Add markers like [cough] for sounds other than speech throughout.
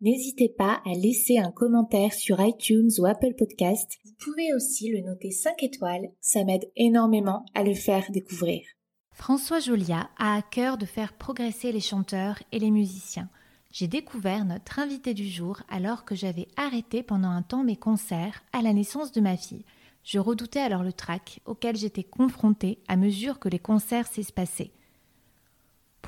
N'hésitez pas à laisser un commentaire sur iTunes ou Apple Podcast. Vous pouvez aussi le noter 5 étoiles, ça m'aide énormément à le faire découvrir. François Jolia a à cœur de faire progresser les chanteurs et les musiciens. J'ai découvert notre invité du jour alors que j'avais arrêté pendant un temps mes concerts à la naissance de ma fille. Je redoutais alors le trac auquel j'étais confrontée à mesure que les concerts s'espaçaient.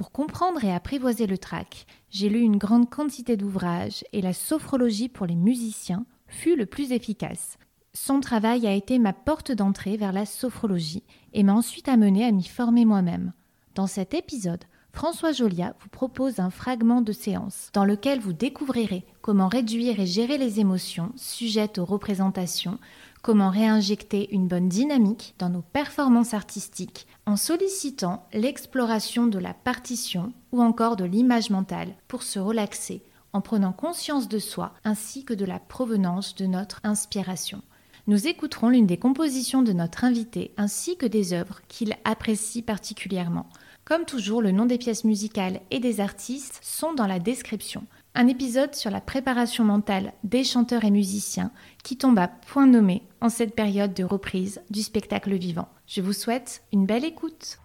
Pour comprendre et apprivoiser le trac, j'ai lu une grande quantité d'ouvrages et la sophrologie pour les musiciens fut le plus efficace. Son travail a été ma porte d'entrée vers la sophrologie et m'a ensuite amené à m'y former moi-même. Dans cet épisode, François Jolia vous propose un fragment de séance dans lequel vous découvrirez comment réduire et gérer les émotions sujettes aux représentations, comment réinjecter une bonne dynamique dans nos performances artistiques en sollicitant l'exploration de la partition ou encore de l'image mentale pour se relaxer en prenant conscience de soi ainsi que de la provenance de notre inspiration. Nous écouterons l'une des compositions de notre invité ainsi que des œuvres qu'il apprécie particulièrement. Comme toujours, le nom des pièces musicales et des artistes sont dans la description. Un épisode sur la préparation mentale des chanteurs et musiciens qui tombe à point nommé en cette période de reprise du spectacle vivant. Je vous souhaite une belle écoute.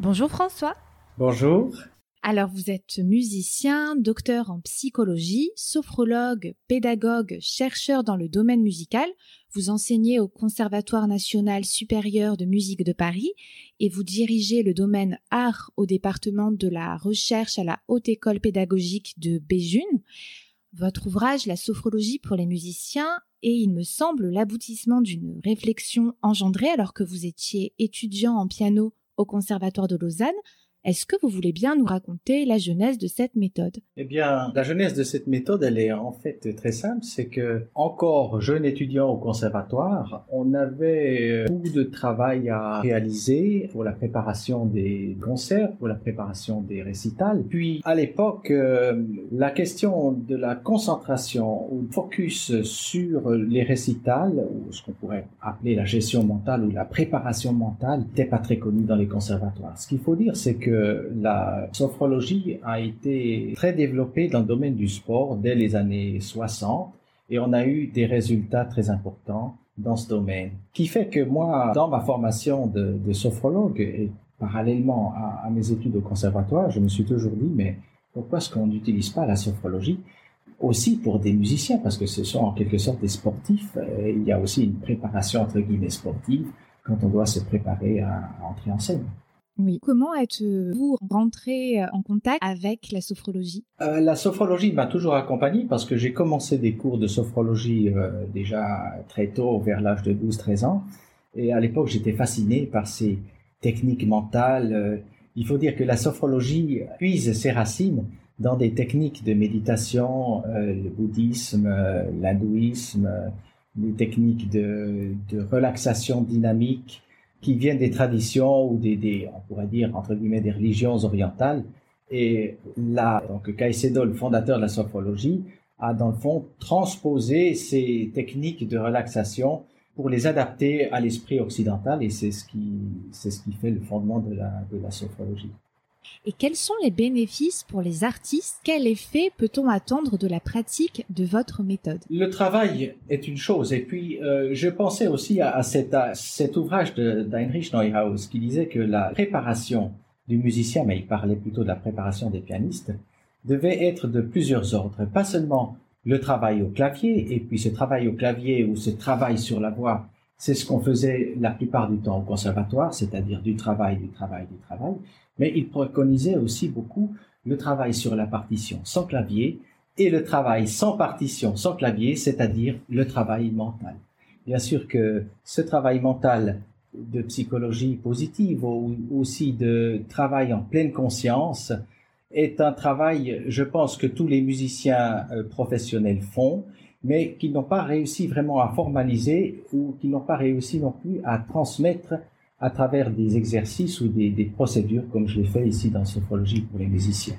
Bonjour François. Bonjour. Alors vous êtes musicien, docteur en psychologie, sophrologue, pédagogue, chercheur dans le domaine musical. Vous enseignez au Conservatoire national supérieur de musique de Paris et vous dirigez le domaine art au département de la recherche à la Haute École pédagogique de Béjune. Votre ouvrage La sophrologie pour les musiciens est, il me semble, l'aboutissement d'une réflexion engendrée alors que vous étiez étudiant en piano au Conservatoire de Lausanne est-ce que vous voulez bien nous raconter la genèse de cette méthode? Eh bien, la genèse de cette méthode, elle est en fait très simple. C'est que, encore jeune étudiant au conservatoire, on avait beaucoup de travail à réaliser pour la préparation des concerts, pour la préparation des récitals. Puis, à l'époque, euh, la question de la concentration ou focus sur les récitals, ou ce qu'on pourrait appeler la gestion mentale ou la préparation mentale, n'était pas très connue dans les conservatoires. Ce qu'il faut dire, c'est que la sophrologie a été très développée dans le domaine du sport dès les années 60 et on a eu des résultats très importants dans ce domaine. Qui fait que moi, dans ma formation de, sophrologue et parallèlement à, mes études au conservatoire, je me suis toujours dit, mais pourquoi est-ce qu'on n'utilise pas la sophrologie aussi pour des musiciens, parce que ce sont en quelque sorte des sportifs. il y a aussi une préparation entre guillemets sportive quand on doit se préparer à entrer en scène. Oui. Comment êtes-vous rentré euh, en contact avec la sophrologie? Euh, La sophrologie m'a toujours accompagné parce que j'ai commencé des cours de sophrologie euh, déjà très tôt, vers l'âge de 12-13 ans. Et à l'époque, j'étais fasciné par ces techniques mentales. Il faut dire que la sophrologie puise ses racines dans des techniques de méditation, le bouddhisme, l'hindouisme, des techniques de relaxation dynamique, qui viennent des traditions ou des, des, on pourrait dire entre guillemets des religions orientales. Et là, donc Caicedo, le fondateur de la sophrologie, a dans le fond transposé ces techniques de relaxation pour les adapter à l'esprit occidental et c'est ce qui c'est ce qui fait le fondement de la de la sophrologie. Et quels sont les bénéfices pour les artistes? Quel effet peut-on attendre de la pratique de votre méthode? Le travail est une chose. Et puis, euh, je pensais aussi à, cet, cet, ouvrage d'Heinrich Neuhaus qui disait que la préparation du musicien, mais il parlait plutôt de la préparation des pianistes, devait être de plusieurs ordres. Pas seulement le travail au clavier, et puis ce travail au clavier ou ce travail sur la voix, c'est ce qu'on faisait la plupart du temps au conservatoire, c'est-à-dire du travail, du travail, du travail, mais il préconisait aussi beaucoup le travail sur la partition sans clavier et le travail sans partition sans clavier, c'est-à-dire le travail mental. Bien sûr que ce travail mental de psychologie positive ou aussi de travail en pleine conscience est un travail, je pense, que tous les musiciens euh, professionnels font, mais qui n'ont pas réussi vraiment à formaliser ou qui n'ont pas réussi non plus à transmettre à travers des exercices ou des, procédures comme je l'ai fait ici dans Sophrologie pour les musiciens.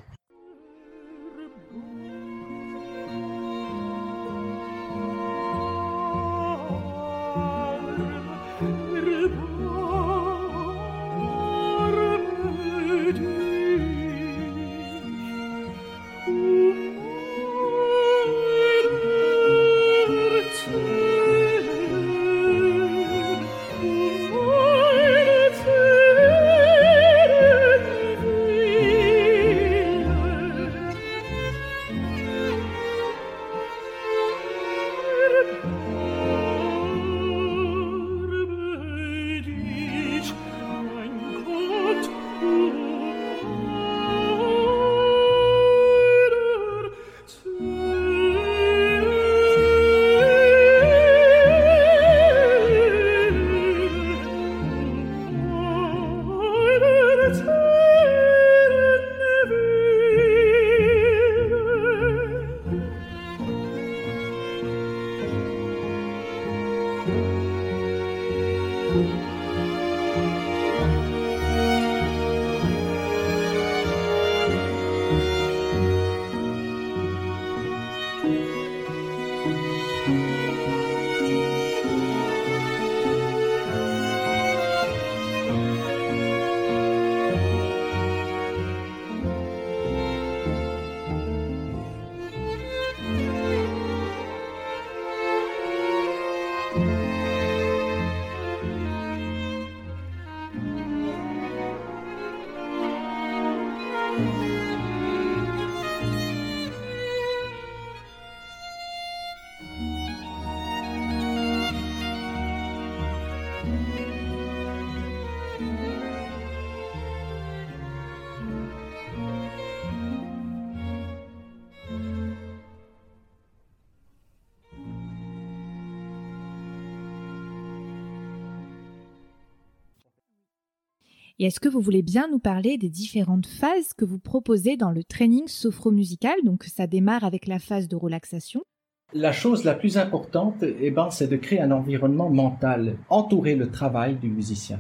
Et est-ce que vous voulez bien nous parler des différentes phases que vous proposez dans le training sophro-musical Donc ça démarre avec la phase de relaxation? La chose la plus importante, eh ben, c'est de créer un environnement mental, entourer le travail du musicien.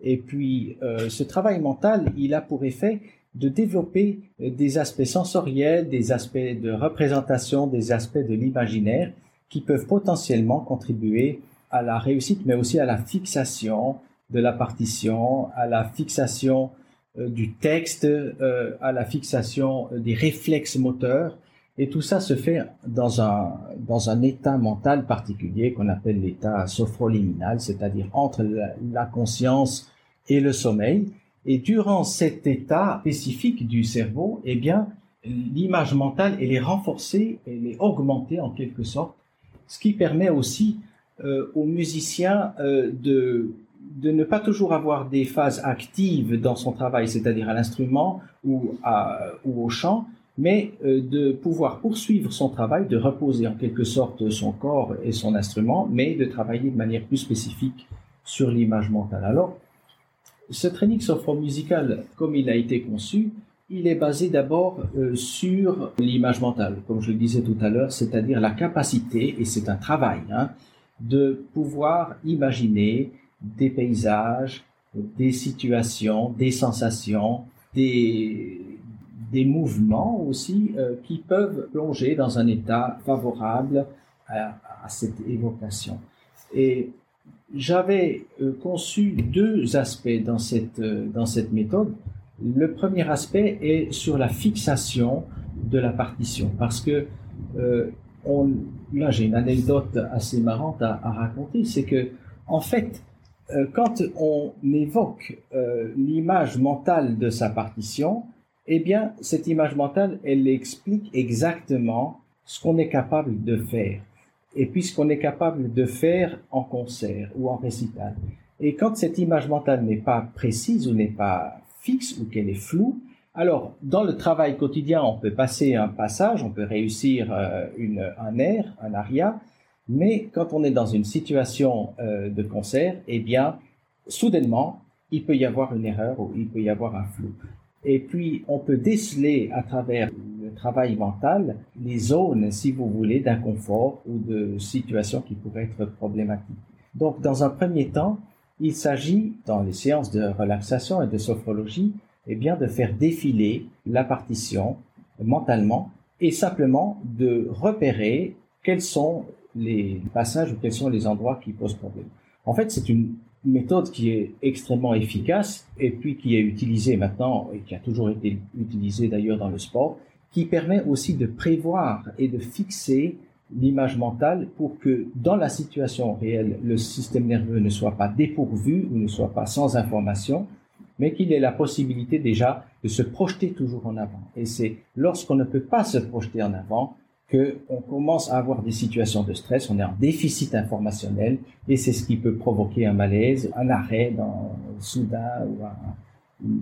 Et puis, euh, ce travail mental, il a pour effet de développer euh, des aspects sensoriels, des aspects de représentation, des aspects de l'imaginaire qui peuvent potentiellement contribuer à la réussite, mais aussi à la fixation, de la partition, à la fixation euh, du texte, euh, à la fixation euh, des réflexes moteurs. Et tout ça se fait dans un, dans un état mental particulier qu'on appelle l'état sophroliminal, c'est-à-dire entre la, conscience et le sommeil. Et durant cet état spécifique du cerveau, eh bien, l'image mentale, elle est renforcée, elle est augmentée en quelque sorte, ce qui permet aussi aux musiciens de de ne pas toujours avoir des phases actives dans son travail, c'est-à-dire à, l'instrument ou, au chant, mais euh, de pouvoir poursuivre son travail, de reposer en quelque sorte son corps et son instrument, mais de travailler de manière plus spécifique sur l'image mentale. Alors, ce training sophro-musical, comme il a été conçu, il est basé d'abord euh, sur l'image mentale, comme je le disais tout à l'heure, c'est-à-dire la capacité, et c'est un travail, hein, de pouvoir imaginer des paysages, des situations, des sensations, des, des mouvements aussi euh, qui peuvent plonger dans un état favorable à, cette évocation. Et j'avais euh, conçu deux aspects dans cette, euh, dans cette méthode. Le premier aspect est sur la fixation de la partition, parce que on, là j'ai une anecdote assez marrante à, à raconter, c'est que en fait quand on évoque euh, l'image mentale de sa partition, eh bien, cette image mentale, elle explique exactement ce qu'on est capable de faire. Et puis ce qu'on est capable de faire en concert ou en récital. Et quand cette image mentale n'est pas précise ou n'est pas fixe ou qu'elle est floue, alors dans le travail quotidien, on peut passer un passage, on peut réussir euh, une, un air, un aria, mais quand on est dans une situation euh, de concert, eh bien, soudainement, il peut y avoir une erreur ou il peut y avoir un flou. Et puis, on peut déceler à travers le travail mental les zones, si vous voulez, d'inconfort ou de situations qui pourraient être problématiques. Donc, dans un premier temps, il s'agit, dans les séances de relaxation et de sophrologie, eh bien, de faire défiler la partition mentalement et simplement de repérer quels sont les passages ou quels sont les endroits qui posent problème. En fait, c'est une méthode qui est extrêmement efficace et puis qui est utilisée maintenant et qui a toujours été utilisée d'ailleurs dans le sport, qui permet aussi de prévoir et de fixer l'image mentale pour que dans la situation réelle, le système nerveux ne soit pas dépourvu ou ne soit pas sans information, mais qu'il ait la possibilité déjà de se projeter toujours en avant. Et c'est lorsqu'on ne peut pas se projeter en avant qu'on commence à avoir des situations de stress, on est en déficit informationnel, et c'est ce qui peut provoquer un malaise, un arrêt soudain ou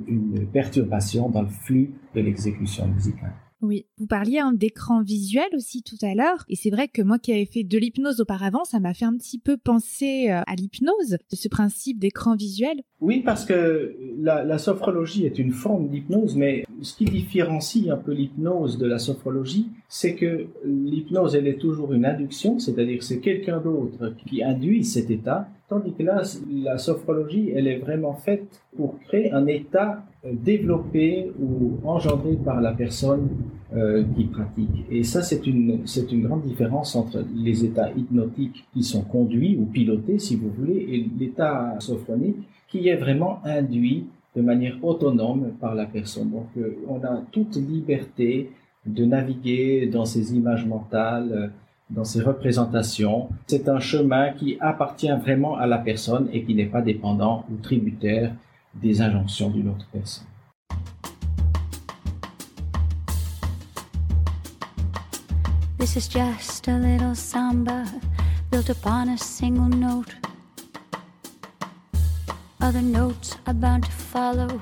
une perturbation dans le flux de l'exécution musicale. Oui, vous parliez hein, d'écran visuel aussi tout à l'heure, et c'est vrai que moi qui avais fait de l'hypnose auparavant, ça m'a fait un petit peu penser euh, à l'hypnose, de ce principe d'écran visuel. Oui, parce que la, sophrologie est une forme d'hypnose, mais ce qui différencie un peu l'hypnose de la sophrologie, c'est que l'hypnose, elle est toujours une induction, c'est-à-dire c'est quelqu'un d'autre qui induit cet état, tandis que là, la sophrologie, elle est vraiment faite pour créer un état euh, développé ou engendré par la personne euh, qui pratique. Et ça, c'est une, c'est une grande différence entre les états hypnotiques qui sont conduits ou pilotés, si vous voulez, et l'état sophronique qui est vraiment induit de manière autonome par la personne. Donc, euh, on a toute liberté de naviguer dans ces images mentales, euh, dans ces représentations. C'est un chemin qui appartient vraiment à la personne et qui n'est pas dépendant ou tributaire des injonctions d'une autre personne. This is just a little samba built upon a single note. Other notes are bound to follow,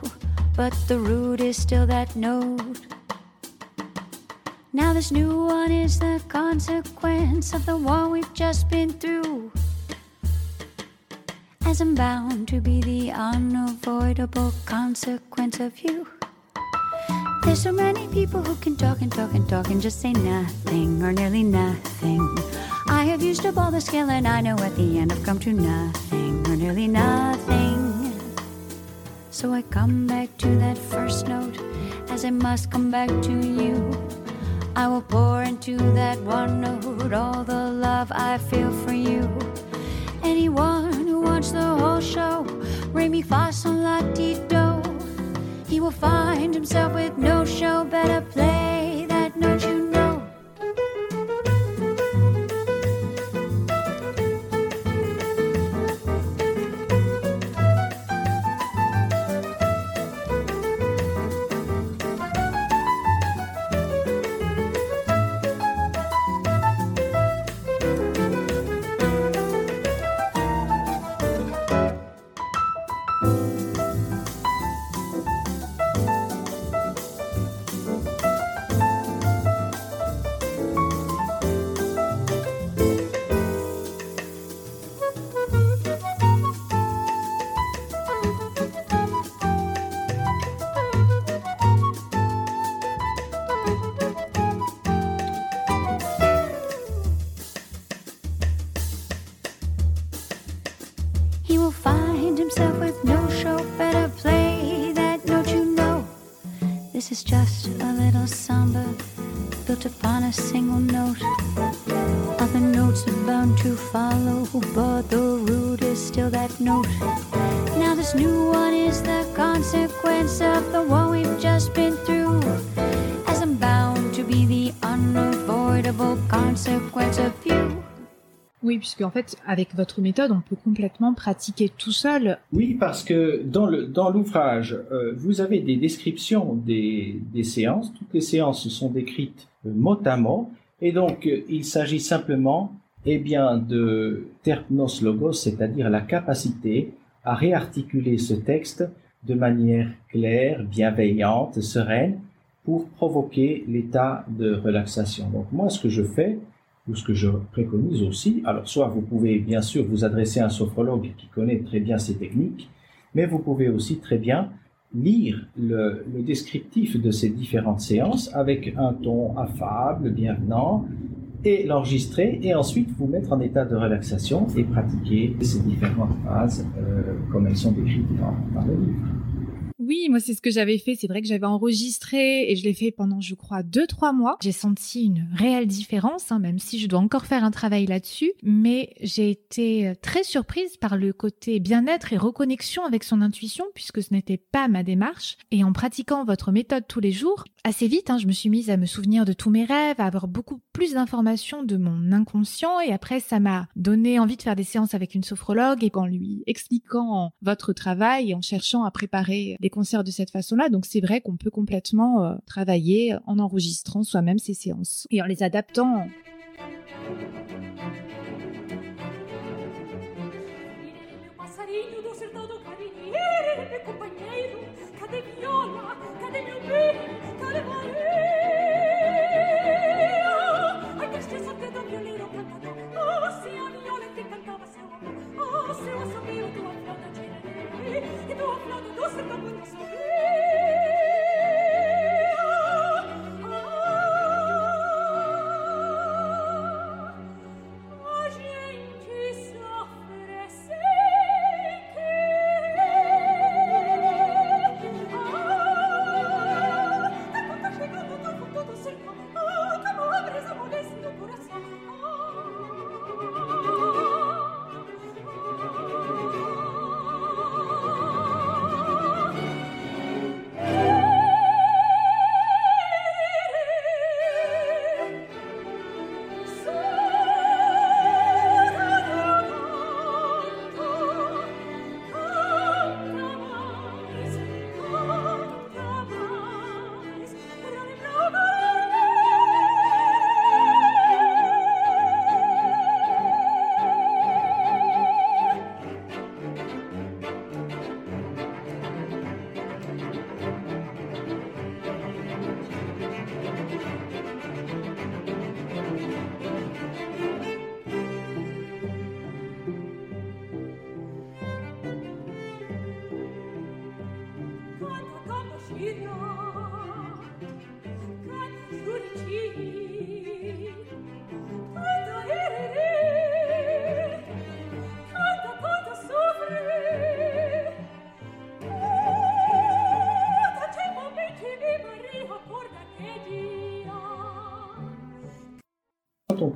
but the root is still that note. Now, this new one is the consequence of the one we've just been through as I'm bound to be the unavoidable consequence of you. There's so many people who can talk and talk and talk and just say nothing or nearly nothing. I have used up all the skill and I know at the end I've come to nothing or nearly nothing. So I come back to that first note as I must come back to you. I will pour into that one note all the love I feel for you. Anyone watch the whole show. Re mi fa. He will find himself with no show. Better play Oui, puisque en fait, avec votre méthode, on peut complètement pratiquer tout seul. Oui, parce que dans le dans l'ouvrage, euh, vous avez des descriptions des, des séances. Toutes les séances sont décrites mot à mot, et donc euh, il s'agit simplement, eh bien, de terpnos logos, c'est-à-dire la capacité à réarticuler ce texte de manière claire, bienveillante, sereine, pour provoquer l'état de relaxation. Donc moi, ce que je fais, ou ce que je préconise aussi, alors soit vous pouvez bien sûr vous adresser à un sophrologue qui connaît très bien ces techniques, mais vous pouvez aussi très bien lire le, descriptif de ces différentes séances avec un ton affable, bienvenant, et l'enregistrer et ensuite vous mettre en état de relaxation et pratiquer ces différentes phases euh, comme elles sont décrites dans, dans le livre. Oui, moi c'est ce que j'avais fait. C'est vrai que j'avais enregistré et je l'ai fait pendant, je crois, deux trois mois. J'ai senti une réelle différence, hein, même si je dois encore faire un travail là-dessus. Mais j'ai été euh, très surprise par le côté bien-être et reconnexion avec son intuition, puisque ce n'était pas ma démarche. Et en pratiquant votre méthode tous les jours, assez vite, hein, je me suis mise à me souvenir de tous mes rêves, à avoir beaucoup plus d'informations de mon inconscient. Et après, ça m'a donné envie de faire des séances avec une sophrologue et en lui expliquant votre travail et en cherchant à préparer des concerts de cette façon-là. Donc c'est vrai qu'on peut complètement euh, travailler en enregistrant soi-même ces séances et en les adaptant.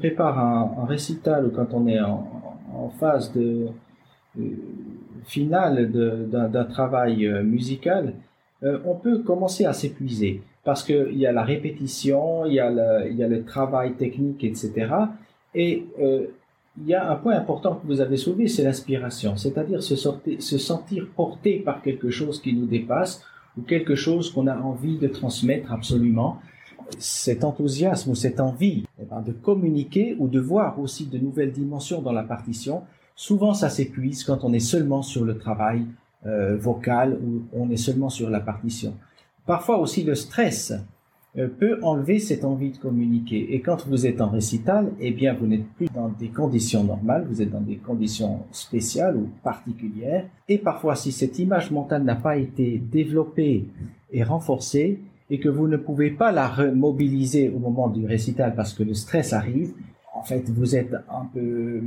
Prépare un, récital ou quand on est en, phase de, euh, finale d'un travail euh, musical, euh, on peut commencer à s'épuiser parce qu'il y a la répétition, il y a le, travail technique, etc. Et il y a un point important que vous avez soulevé, c'est l'inspiration, c'est-à-dire se sentir porté par quelque chose qui nous dépasse ou quelque chose qu'on a envie de transmettre absolument cet enthousiasme ou cette envie eh ben, de communiquer ou de voir aussi de nouvelles dimensions dans la partition, souvent ça s'épuise quand on est seulement sur le travail euh, vocal ou on est seulement sur la partition. Parfois aussi le stress euh, peut enlever cette envie de communiquer. Et quand vous êtes en récital, eh bien vous n'êtes plus dans des conditions normales, vous êtes dans des conditions spéciales ou particulières. Et parfois si cette image mentale n'a pas été développée et renforcée, et que vous ne pouvez pas la remobiliser au moment du récital parce que le stress arrive, en fait, vous êtes un peu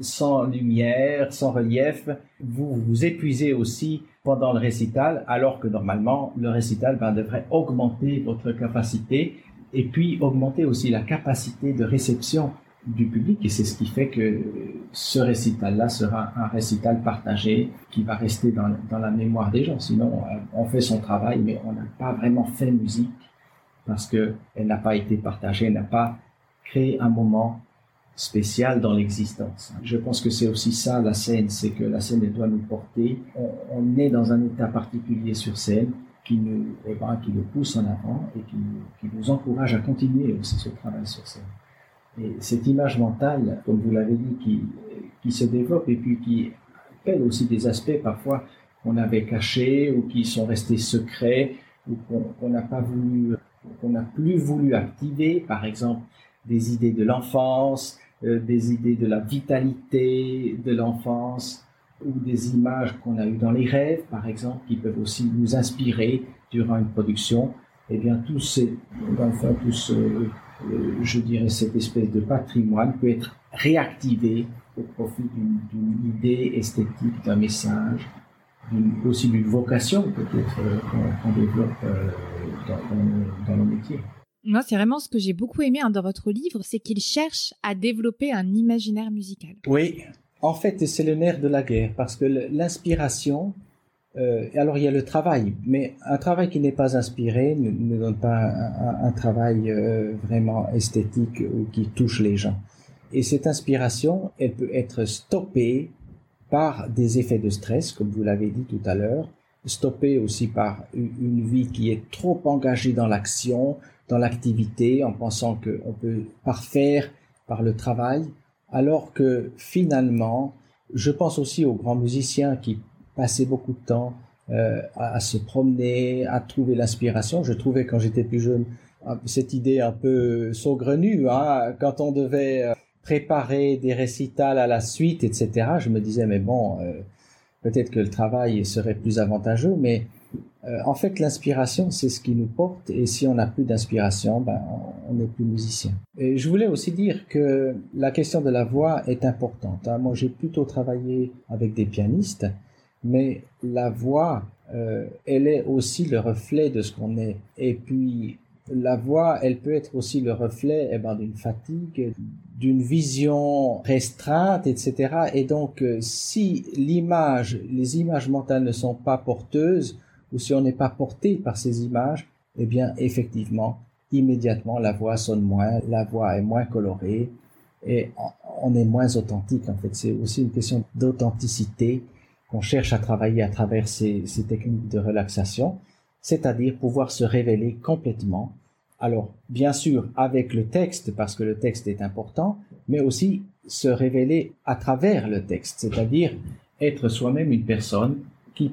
sans lumière, sans relief, vous vous épuisez aussi pendant le récital, alors que normalement, le récital ben, devrait augmenter votre capacité et puis augmenter aussi la capacité de réception du public et c'est ce qui fait que ce récital-là sera un récital partagé qui va rester dans, dans, la mémoire des gens. Sinon, euh, on fait son travail, mais on n'a pas vraiment fait musique parce que elle n'a pas été partagée, elle n'a pas créé un moment spécial dans l'existence. Je pense que c'est aussi ça la scène, c'est que la scène elle doit nous porter. On, est dans un état particulier sur scène qui nous, eh ben, qui nous pousse en avant et qui, qui nous encourage à continuer aussi ce travail sur scène. Et cette image mentale, comme vous l'avez dit, qui, qui se développe et puis qui appelle aussi des aspects parfois qu'on avait cachés ou qui sont restés secrets ou qu'on n'a pas voulu, qu'on n'a plus voulu activer, par exemple des idées de l'enfance, euh, des idées de la vitalité de l'enfance ou des images qu'on a eues dans les rêves, par exemple, qui peuvent aussi nous inspirer durant une production. Eh bien, tous ces, enfin, tous je dirais, cette espèce de patrimoine peut être réactivé au profit d'une idée esthétique, d'un message, aussi d'une vocation peut-être qu'on développe dans, dans, nos métiers. Moi, c'est vraiment ce que j'ai beaucoup aimé hein, dans votre livre, c'est qu'il cherche à développer un imaginaire musical. Oui, en fait, c'est le nerf de la guerre, parce que l'inspiration, euh, alors il y a le travail, mais un travail qui n'est pas inspiré ne, donne pas un, travail euh, vraiment esthétique ou qui touche les gens. Et cette inspiration, elle peut être stoppée par des effets de stress, comme vous l'avez dit tout à l'heure, stoppée aussi par une vie qui est trop engagée dans l'action, dans l'activité, en pensant qu'on peut parfaire par le travail, alors que finalement, je pense aussi aux grands musiciens qui passaient beaucoup de temps euh, à, se promener, à trouver l'inspiration. Je trouvais quand j'étais plus jeune cette idée un peu saugrenue, hein, quand on devait euh, préparer des récitals à la suite, etc. Je me disais mais bon, euh, peut-être que le travail serait plus avantageux, mais en fait, l'inspiration, c'est ce qui nous porte, et si on n'a plus d'inspiration, ben, on n'est plus musicien. Et je voulais aussi dire que la question de la voix est importante. Hein. Moi, j'ai plutôt travaillé avec des pianistes, mais la voix, euh, elle est aussi le reflet de ce qu'on est. Et puis, la voix, elle peut être aussi le reflet eh ben, d'une fatigue, d'une vision restreinte, etc. Et donc, euh, si l'image, les images mentales ne sont pas porteuses, ou si on n'est pas porté par ces images, eh bien, effectivement, immédiatement, la voix sonne moins, la voix est moins colorée et on est moins authentique. En fait, c'est aussi une question d'authenticité qu'on cherche à travailler à travers ces, ces techniques de relaxation, c'est-à-dire pouvoir se révéler complètement. Alors, bien sûr, avec le texte, parce que le texte est important, mais aussi se révéler à travers le texte, c'est-à-dire être soi-même une personne qui,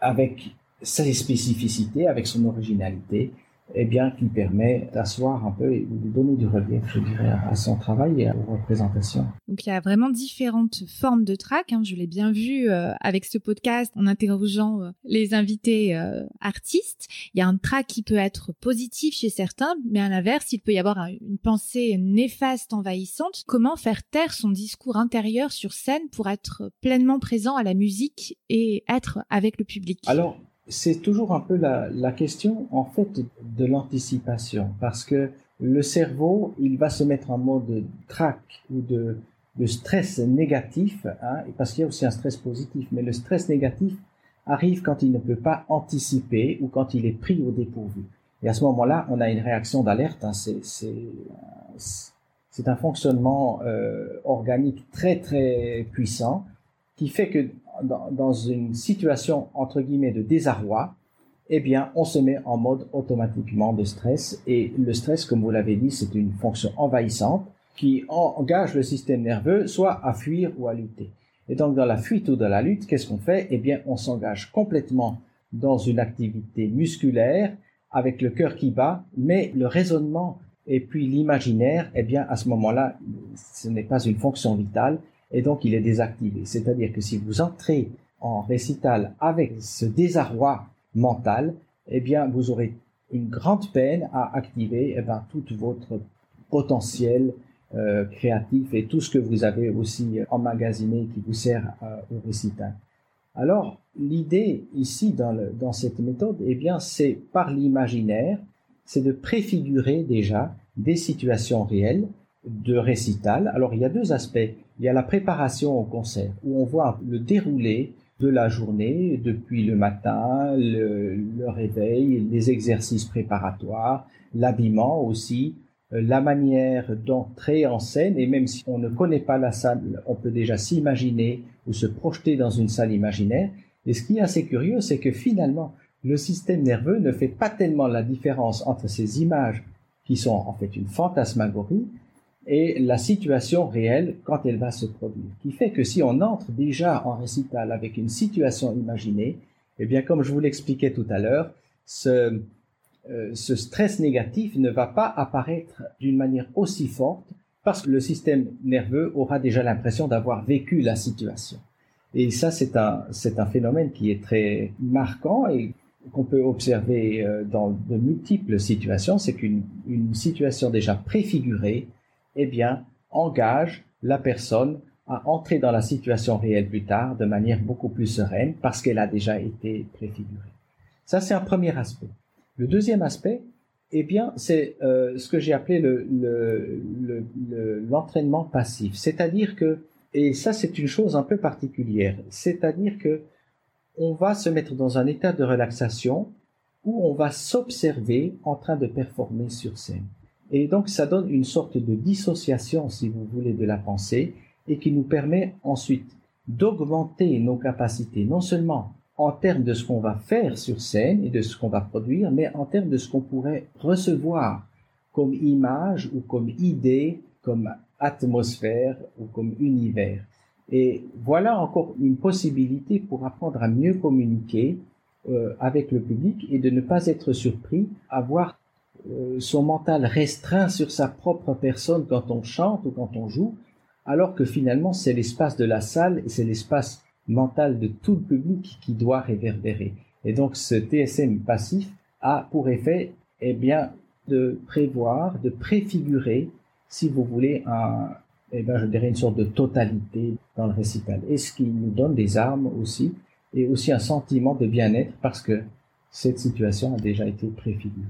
avec ses spécificités, avec son originalité, eh bien, qui permet d'asseoir un peu et de donner du relief, je dirais, à son travail et aux représentations. Donc, il y a vraiment différentes formes de track. Hein. Je l'ai bien vu euh, avec ce podcast en interrogeant euh, les invités euh, artistes. Il y a un track qui peut être positif chez certains, mais à l'inverse, il peut y avoir une pensée néfaste, envahissante. Comment faire taire son discours intérieur sur scène pour être pleinement présent à la musique et être avec le public? Alors, c'est toujours un peu la, la, question en fait de l'anticipation parce que le cerveau il va se mettre en mode trac ou de, de stress négatif hein, parce qu'il y a aussi un stress positif mais le stress négatif arrive quand il ne peut pas anticiper ou quand il est pris au dépourvu. Et à ce moment-là on a une réaction d'alerte hein, c'est c'est un fonctionnement euh, organique très très puissant qui fait que dans, une situation entre guillemets de désarroi, eh bien, on se met en mode automatiquement de stress. Et le stress, comme vous l'avez dit, c'est une fonction envahissante qui engage le système nerveux soit à fuir ou à lutter. Et donc, dans la fuite ou dans la lutte, qu'est-ce qu'on fait? Eh bien, on s'engage complètement dans une activité musculaire avec le cœur qui bat, mais le raisonnement et puis l'imaginaire, eh bien, à ce moment-là, ce n'est pas une fonction vitale et donc il est désactivé. C'est-à-dire que si vous entrez en récital avec ce désarroi mental, eh bien vous aurez une grande peine à activer eh bien, tout votre potentiel euh, créatif et tout ce que vous avez aussi emmagasiné qui vous sert euh, au récital. Alors l'idée ici dans, dans cette méthode, eh bien c'est par l'imaginaire, c'est de préfigurer déjà des situations réelles de récital. Alors il y a deux aspects. Il y a la préparation au concert où on voit le déroulé de la journée depuis le matin, le, réveil, les exercices préparatoires, l'habillement aussi, euh, la manière d'entrer en scène et même si on ne connaît pas la salle, on peut déjà s'imaginer ou se projeter dans une salle imaginaire. Et ce qui est assez curieux, c'est que finalement, le système nerveux ne fait pas tellement la différence entre ces images qui sont en fait une fantasmagorie et la situation réelle quand elle va se produire. Qui fait que si on entre déjà en récital avec une situation imaginée, eh bien, comme je vous l'expliquais tout à l'heure, ce, euh, ce stress négatif ne va pas apparaître d'une manière aussi forte parce que le système nerveux aura déjà l'impression d'avoir vécu la situation. Et ça, c'est un, c'est un phénomène qui est très marquant et qu'on peut observer euh, dans de multiples situations, c'est qu'une une situation déjà préfigurée, eh bien, engage la personne à entrer dans la situation réelle plus tard de manière beaucoup plus sereine parce qu'elle a déjà été préfigurée. Ça, c'est un premier aspect. Le deuxième aspect, eh bien, c'est euh, ce que j'ai appelé l'entraînement le, le, passif. C'est-à-dire que, et ça, c'est une chose un peu particulière. C'est-à-dire que on va se mettre dans un état de relaxation où on va s'observer en train de performer sur scène. Et donc, ça donne une sorte de dissociation, si vous voulez, de la pensée et qui nous permet ensuite d'augmenter nos capacités, non seulement en termes de ce qu'on va faire sur scène et de ce qu'on va produire, mais en termes de ce qu'on pourrait recevoir comme image ou comme idée, comme atmosphère ou comme univers. Et voilà encore une possibilité pour apprendre à mieux communiquer euh, avec le public et de ne pas être surpris à voir son mental restreint sur sa propre personne quand on chante ou quand on joue, alors que finalement c'est l'espace de la salle et c'est l'espace mental de tout le public qui doit réverbérer. Et donc ce TSM passif a pour effet, eh bien, de prévoir, de préfigurer, si vous voulez, un, eh bien, je dirais une sorte de totalité dans le récital. Et ce qui nous donne des armes aussi, et aussi un sentiment de bien-être parce que cette situation a déjà été préfigurée.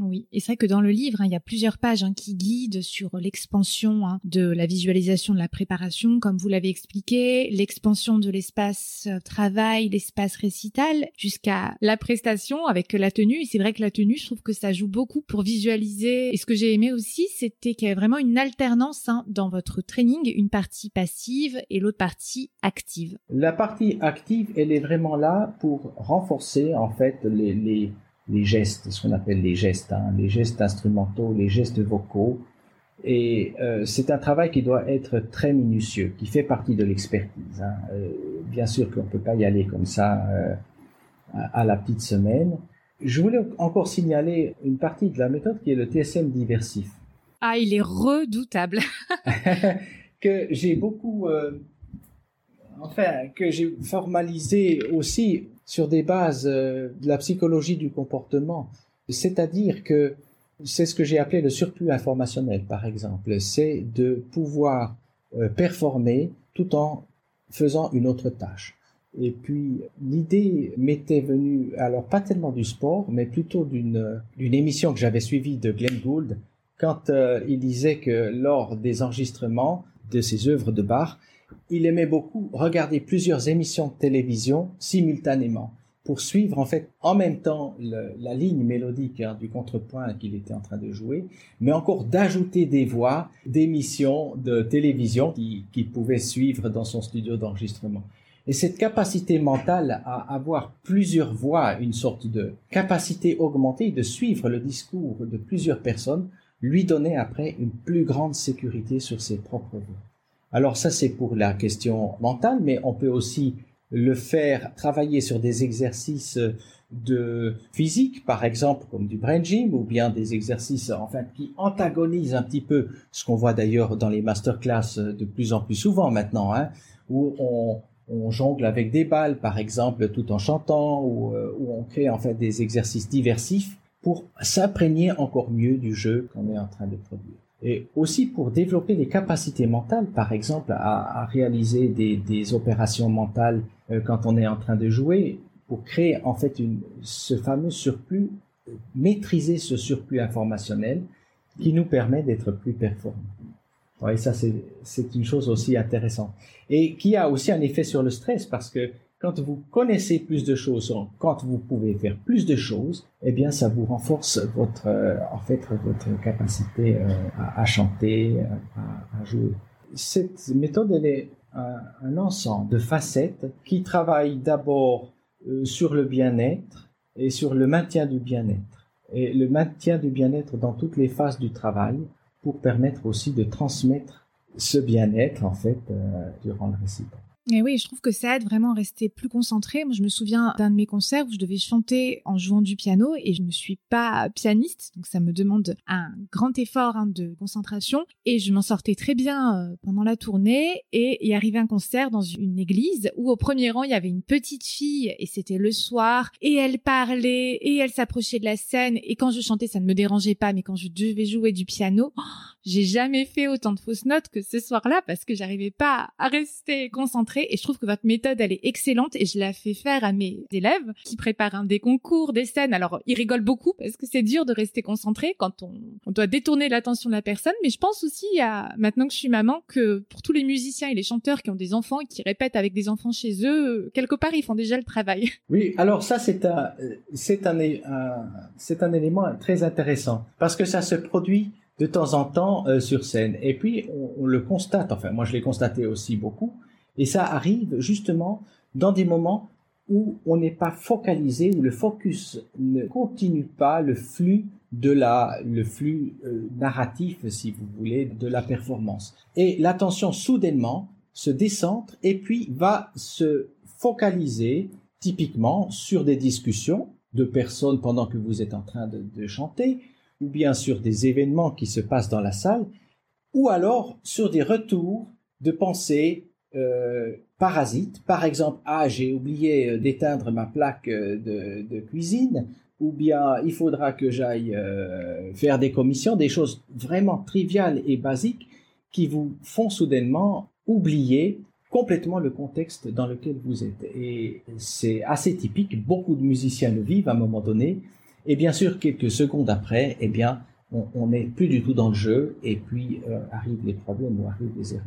Oui, et c'est vrai que dans le livre, hein, il y a plusieurs pages hein, qui guident sur l'expansion hein, de la visualisation de la préparation, comme vous l'avez expliqué, l'expansion de l'espace euh, travail, l'espace récital, jusqu'à la prestation avec la tenue. Et c'est vrai que la tenue, je trouve que ça joue beaucoup pour visualiser. Et ce que j'ai aimé aussi, c'était qu'il y avait vraiment une alternance dans votre training, une partie passive et l'autre partie active. La partie active, elle est vraiment là pour renforcer en fait les, les les gestes, ce qu'on appelle les gestes, hein, les gestes instrumentaux, les gestes vocaux. Et euh, c'est un travail qui doit être très minutieux, qui fait partie de l'expertise. Hein. Euh, bien sûr qu'on ne peut pas y aller comme ça euh, à, la petite semaine. Je voulais encore signaler une partie de la méthode qui est le TSM diversif. Ah, il est redoutable. [laughs] [laughs] que j'ai beaucoup, enfin, que j'ai formalisé aussi sur des bases euh, de la psychologie du comportement. C'est-à-dire que c'est ce que j'ai appelé le surplus informationnel, par exemple. C'est de pouvoir euh, performer tout en faisant une autre tâche. Et puis l'idée m'était venue, alors pas tellement du sport, mais plutôt d'une émission que j'avais suivie de Glenn Gould, quand euh, il disait que lors des enregistrements de ses œuvres de Bach, il aimait beaucoup regarder plusieurs émissions de télévision simultanément pour suivre en fait en même temps la ligne mélodique hein, du contrepoint qu'il était en train de jouer, mais encore d'ajouter des voix d'émissions de télévision qu'il qui pouvait suivre dans son studio d'enregistrement. Et cette capacité mentale à avoir plusieurs voix, une sorte de capacité augmentée de suivre le discours de plusieurs personnes, lui donnait après une plus grande sécurité sur ses propres voix. Alors ça, c'est pour la question mentale, mais on peut aussi le faire travailler sur des exercices de physique, par exemple, comme du brain gym, ou bien des exercices, enfin, qui antagonisent un petit peu ce qu'on voit d'ailleurs dans les masterclass de plus en plus souvent maintenant, hein, où on, on jongle avec des balles, par exemple, tout en chantant, ou euh, où on crée en fait des exercices diversifs pour s'imprégner encore mieux du jeu qu'on est en train de produire et aussi pour développer les capacités mentales, par exemple, à, réaliser des, opérations mentales euh, quand on est en train de jouer, pour créer en fait ce fameux surplus, maîtriser ce surplus informationnel qui nous permet d'être plus performants. Oui, ça c'est une chose aussi intéressante et qui a aussi un effet sur le stress parce que quand vous connaissez plus de choses, quand vous pouvez faire plus de choses, eh bien, ça vous renforce votre, euh, en fait, votre capacité euh, à, chanter, euh, à, jouer. Cette méthode, elle est un, ensemble de facettes qui travaillent d'abord sur le bien-être et sur le maintien du bien-être. Et le maintien du bien-être dans toutes les phases du travail pour permettre aussi de transmettre ce bien-être, en fait, durant le récital. Et oui, je trouve que ça aide vraiment à rester plus concentré. Moi, je me souviens d'un de mes concerts où je devais chanter en jouant du piano et je ne suis pas pianiste, donc ça me demande un grand effort hein, de concentration. Et je m'en sortais très bien euh, pendant la tournée et il arrivait un concert dans une église où au premier rang il y avait une petite fille et c'était le soir et elle parlait et elle s'approchait de la scène et quand je chantais ça ne me dérangeait pas, mais quand je devais jouer du piano, oh, j'ai jamais fait autant de fausses notes que ce soir-là parce que j'arrivais pas à rester concentrée et je trouve que votre méthode elle est excellente et je la fais faire à mes élèves qui préparent des concours, des scènes. Alors ils rigolent beaucoup parce que c'est dur de rester concentré quand on, on doit détourner l'attention de la personne, mais je pense aussi à maintenant que je suis maman que pour tous les musiciens et les chanteurs qui ont des enfants et qui répètent avec des enfants chez eux, quelque part ils font déjà le travail. [laughs] Oui, alors ça c'est un c'est un, c'est un élément très intéressant parce que ça se produit de temps en temps euh, sur scène. Et puis, on, le constate, enfin, moi je l'ai constaté aussi beaucoup, et ça arrive justement dans des moments où on n'est pas focalisé, où le focus ne continue pas le flux de la, le flux euh, narratif, si vous voulez, de la performance. Et l'attention soudainement se décentre et puis va se focaliser typiquement sur des discussions de personnes pendant que vous êtes en train de, chanter, bien sur des événements qui se passent dans la salle, ou alors sur des retours de pensées euh, parasites. Par exemple, ah, j'ai oublié euh, d'éteindre ma plaque euh, de, cuisine, ou bien il faudra que j'aille faire des commissions, des choses vraiment triviales et basiques qui vous font soudainement oublier complètement le contexte dans lequel vous êtes. Et c'est assez typique, beaucoup de musiciens le vivent à un moment donné, et bien sûr, quelques secondes après, eh bien, on n'est plus du tout dans le jeu et puis euh, arrivent les problèmes ou arrivent les erreurs.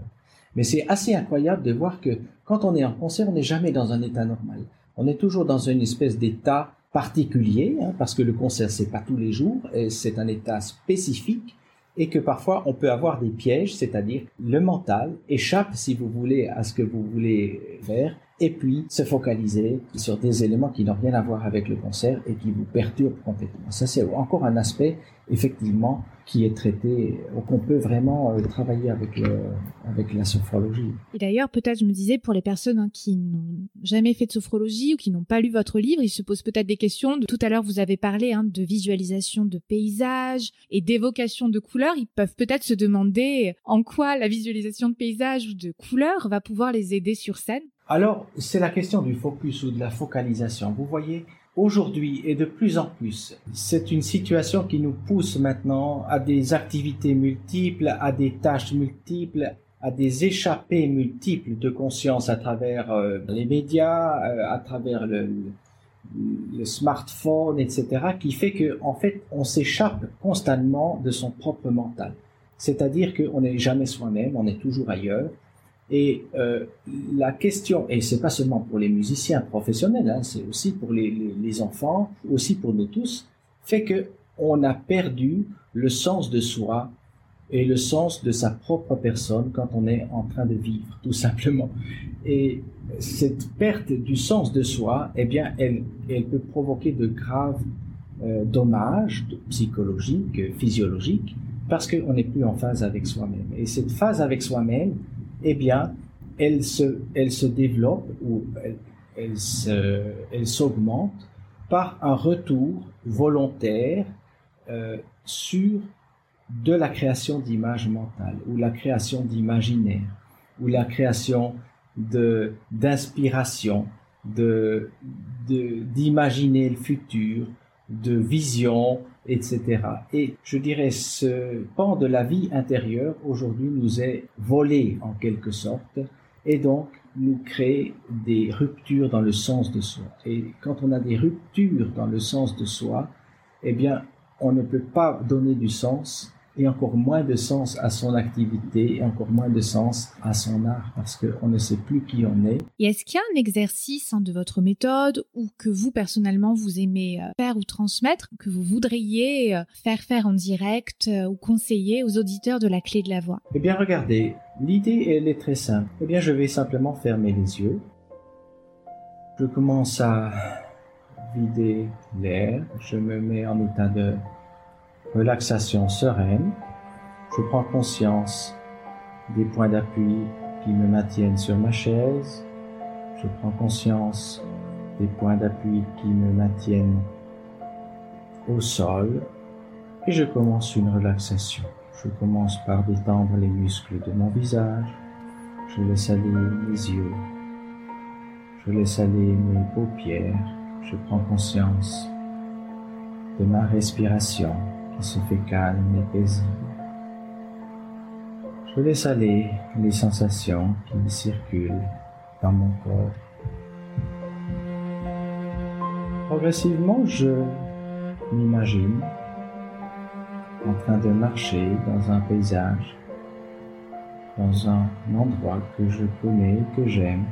Mais c'est assez incroyable de voir que quand on est en concert, on n'est jamais dans un état normal. On est toujours dans une espèce d'état particulier, hein, parce que le concert c'est pas tous les jours, c'est un état spécifique, et que parfois on peut avoir des pièges, c'est-à-dire le mental échappe, si vous voulez, à ce que vous voulez faire, et puis se focaliser sur des éléments qui n'ont rien à voir avec le concert et qui vous perturbent complètement. Ça, c'est encore un aspect, effectivement, qui est traité, qu'on peut vraiment euh, travailler avec, le, avec la sophrologie. Et d'ailleurs, peut-être, je me disais, pour les personnes hein, qui n'ont jamais fait de sophrologie ou qui n'ont pas lu votre livre, ils se posent peut-être des questions. Tout à l'heure, vous avez parlé hein, de visualisation de paysages et d'évocation de couleurs. Ils peuvent peut-être se demander en quoi la visualisation de paysages ou de couleurs va pouvoir les aider sur scène. Alors, c'est la question du focus ou de la focalisation. Vous voyez, aujourd'hui et de plus en plus, c'est une situation qui nous pousse maintenant à des activités multiples, à des tâches multiples, à des échappées multiples de conscience à travers euh, les médias, euh, à travers le, le, smartphone, etc., qui fait que, en fait, on s'échappe constamment de son propre mental. C'est-à-dire qu'on n'est jamais soi-même, on est toujours ailleurs. Et euh, la question, et c'est pas seulement pour les musiciens professionnels, hein, c'est aussi pour les, enfants, aussi pour nous tous, fait que on a perdu le sens de soi et le sens de sa propre personne quand on est en train de vivre, tout simplement. Et cette perte du sens de soi, eh bien, elle, elle peut provoquer de graves euh, dommages psychologiques, physiologiques, parce qu'on n'est plus en phase avec soi-même. Et cette phase avec soi-même, eh bien, elle se, elle se développe ou elle, elle s'augmente par un retour volontaire euh, sur de la création d'images mentales ou la création d'imaginaire ou la création de d'inspiration de d'imaginer le futur de vision etc. Et je dirais, ce pan de la vie intérieure aujourd'hui nous est volé en quelque sorte, et donc nous crée des ruptures dans le sens de soi. Et quand on a des ruptures dans le sens de soi, eh bien, on ne peut pas donner du sens et encore moins de sens à son activité et encore moins de sens à son art parce qu'on ne sait plus qui on est. Et est-ce qu'il y a un exercice hein, de votre méthode ou que vous personnellement vous aimez euh, faire ou transmettre, que vous voudriez euh, faire faire en direct euh, ou conseiller aux auditeurs de la clé de la voix? Eh bien regardez, l'idée elle est très simple. Eh bien je vais simplement fermer les yeux. Je commence à vider l'air, je me mets en état de relaxation sereine, je prends conscience des points d'appui qui me maintiennent sur ma chaise, Je prends conscience des points d'appui qui me maintiennent au sol et je commence une relaxation. Je commence par détendre les muscles de mon visage. Je laisse aller mes yeux. Je laisse aller mes paupières. Je prends conscience de ma respiration qui se fait calme et paisible. Je laisse aller les sensations qui circulent dans mon corps. Progressivement, je m'imagine en train de marcher dans un paysage, dans un endroit que je connais, que j'aime.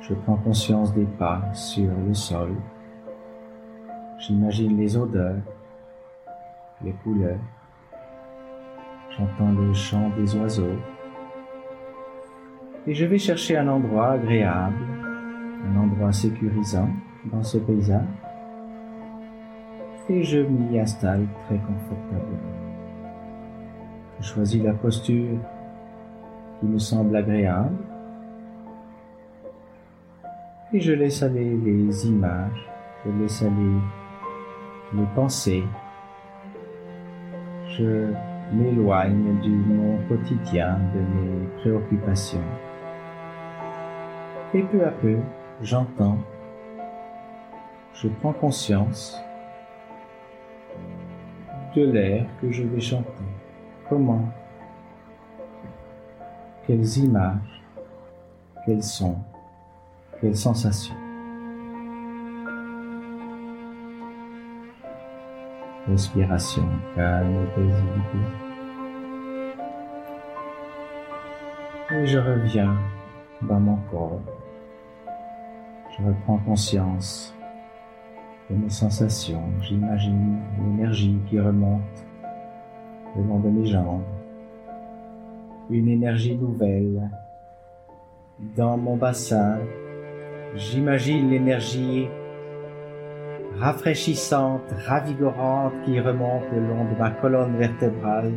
Je prends conscience des pas sur le sol. J'imagine les odeurs, les couleurs. J'entends le chant des oiseaux. Et je vais chercher un endroit agréable, un endroit sécurisant dans ce paysage et je m'y installe très confortablement. Je choisis la posture qui me semble agréable et je laisse aller les images, je laisse aller les pensées, je m'éloigne du mon quotidien, de mes préoccupations. Et peu à peu, j'entends, je prends conscience de l'air que je vais chanter. Comment? Quelles images? Quels sons? Quelles sensations? Respiration calme et paisible. Et je reviens dans mon corps. Je reprends conscience de mes sensations. J'imagine l'énergie qui remonte le long de mes jambes. Une énergie nouvelle dans mon bassin. J'imagine l'énergie rafraîchissante, ravigorante qui remonte le long de ma colonne vertébrale,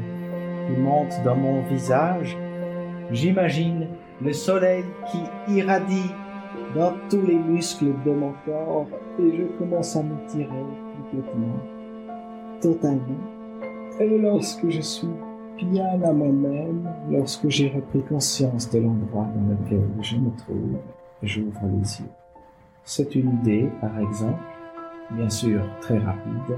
qui monte dans mon visage. J'imagine le soleil qui irradie dans tous les muscles de mon corps et je commence à m'étirer complètement, totalement. Et lorsque je suis bien à moi-même, lorsque j'ai repris conscience de l'endroit dans lequel je me trouve, j'ouvre les yeux. C'est une idée, par exemple, bien sûr très rapide,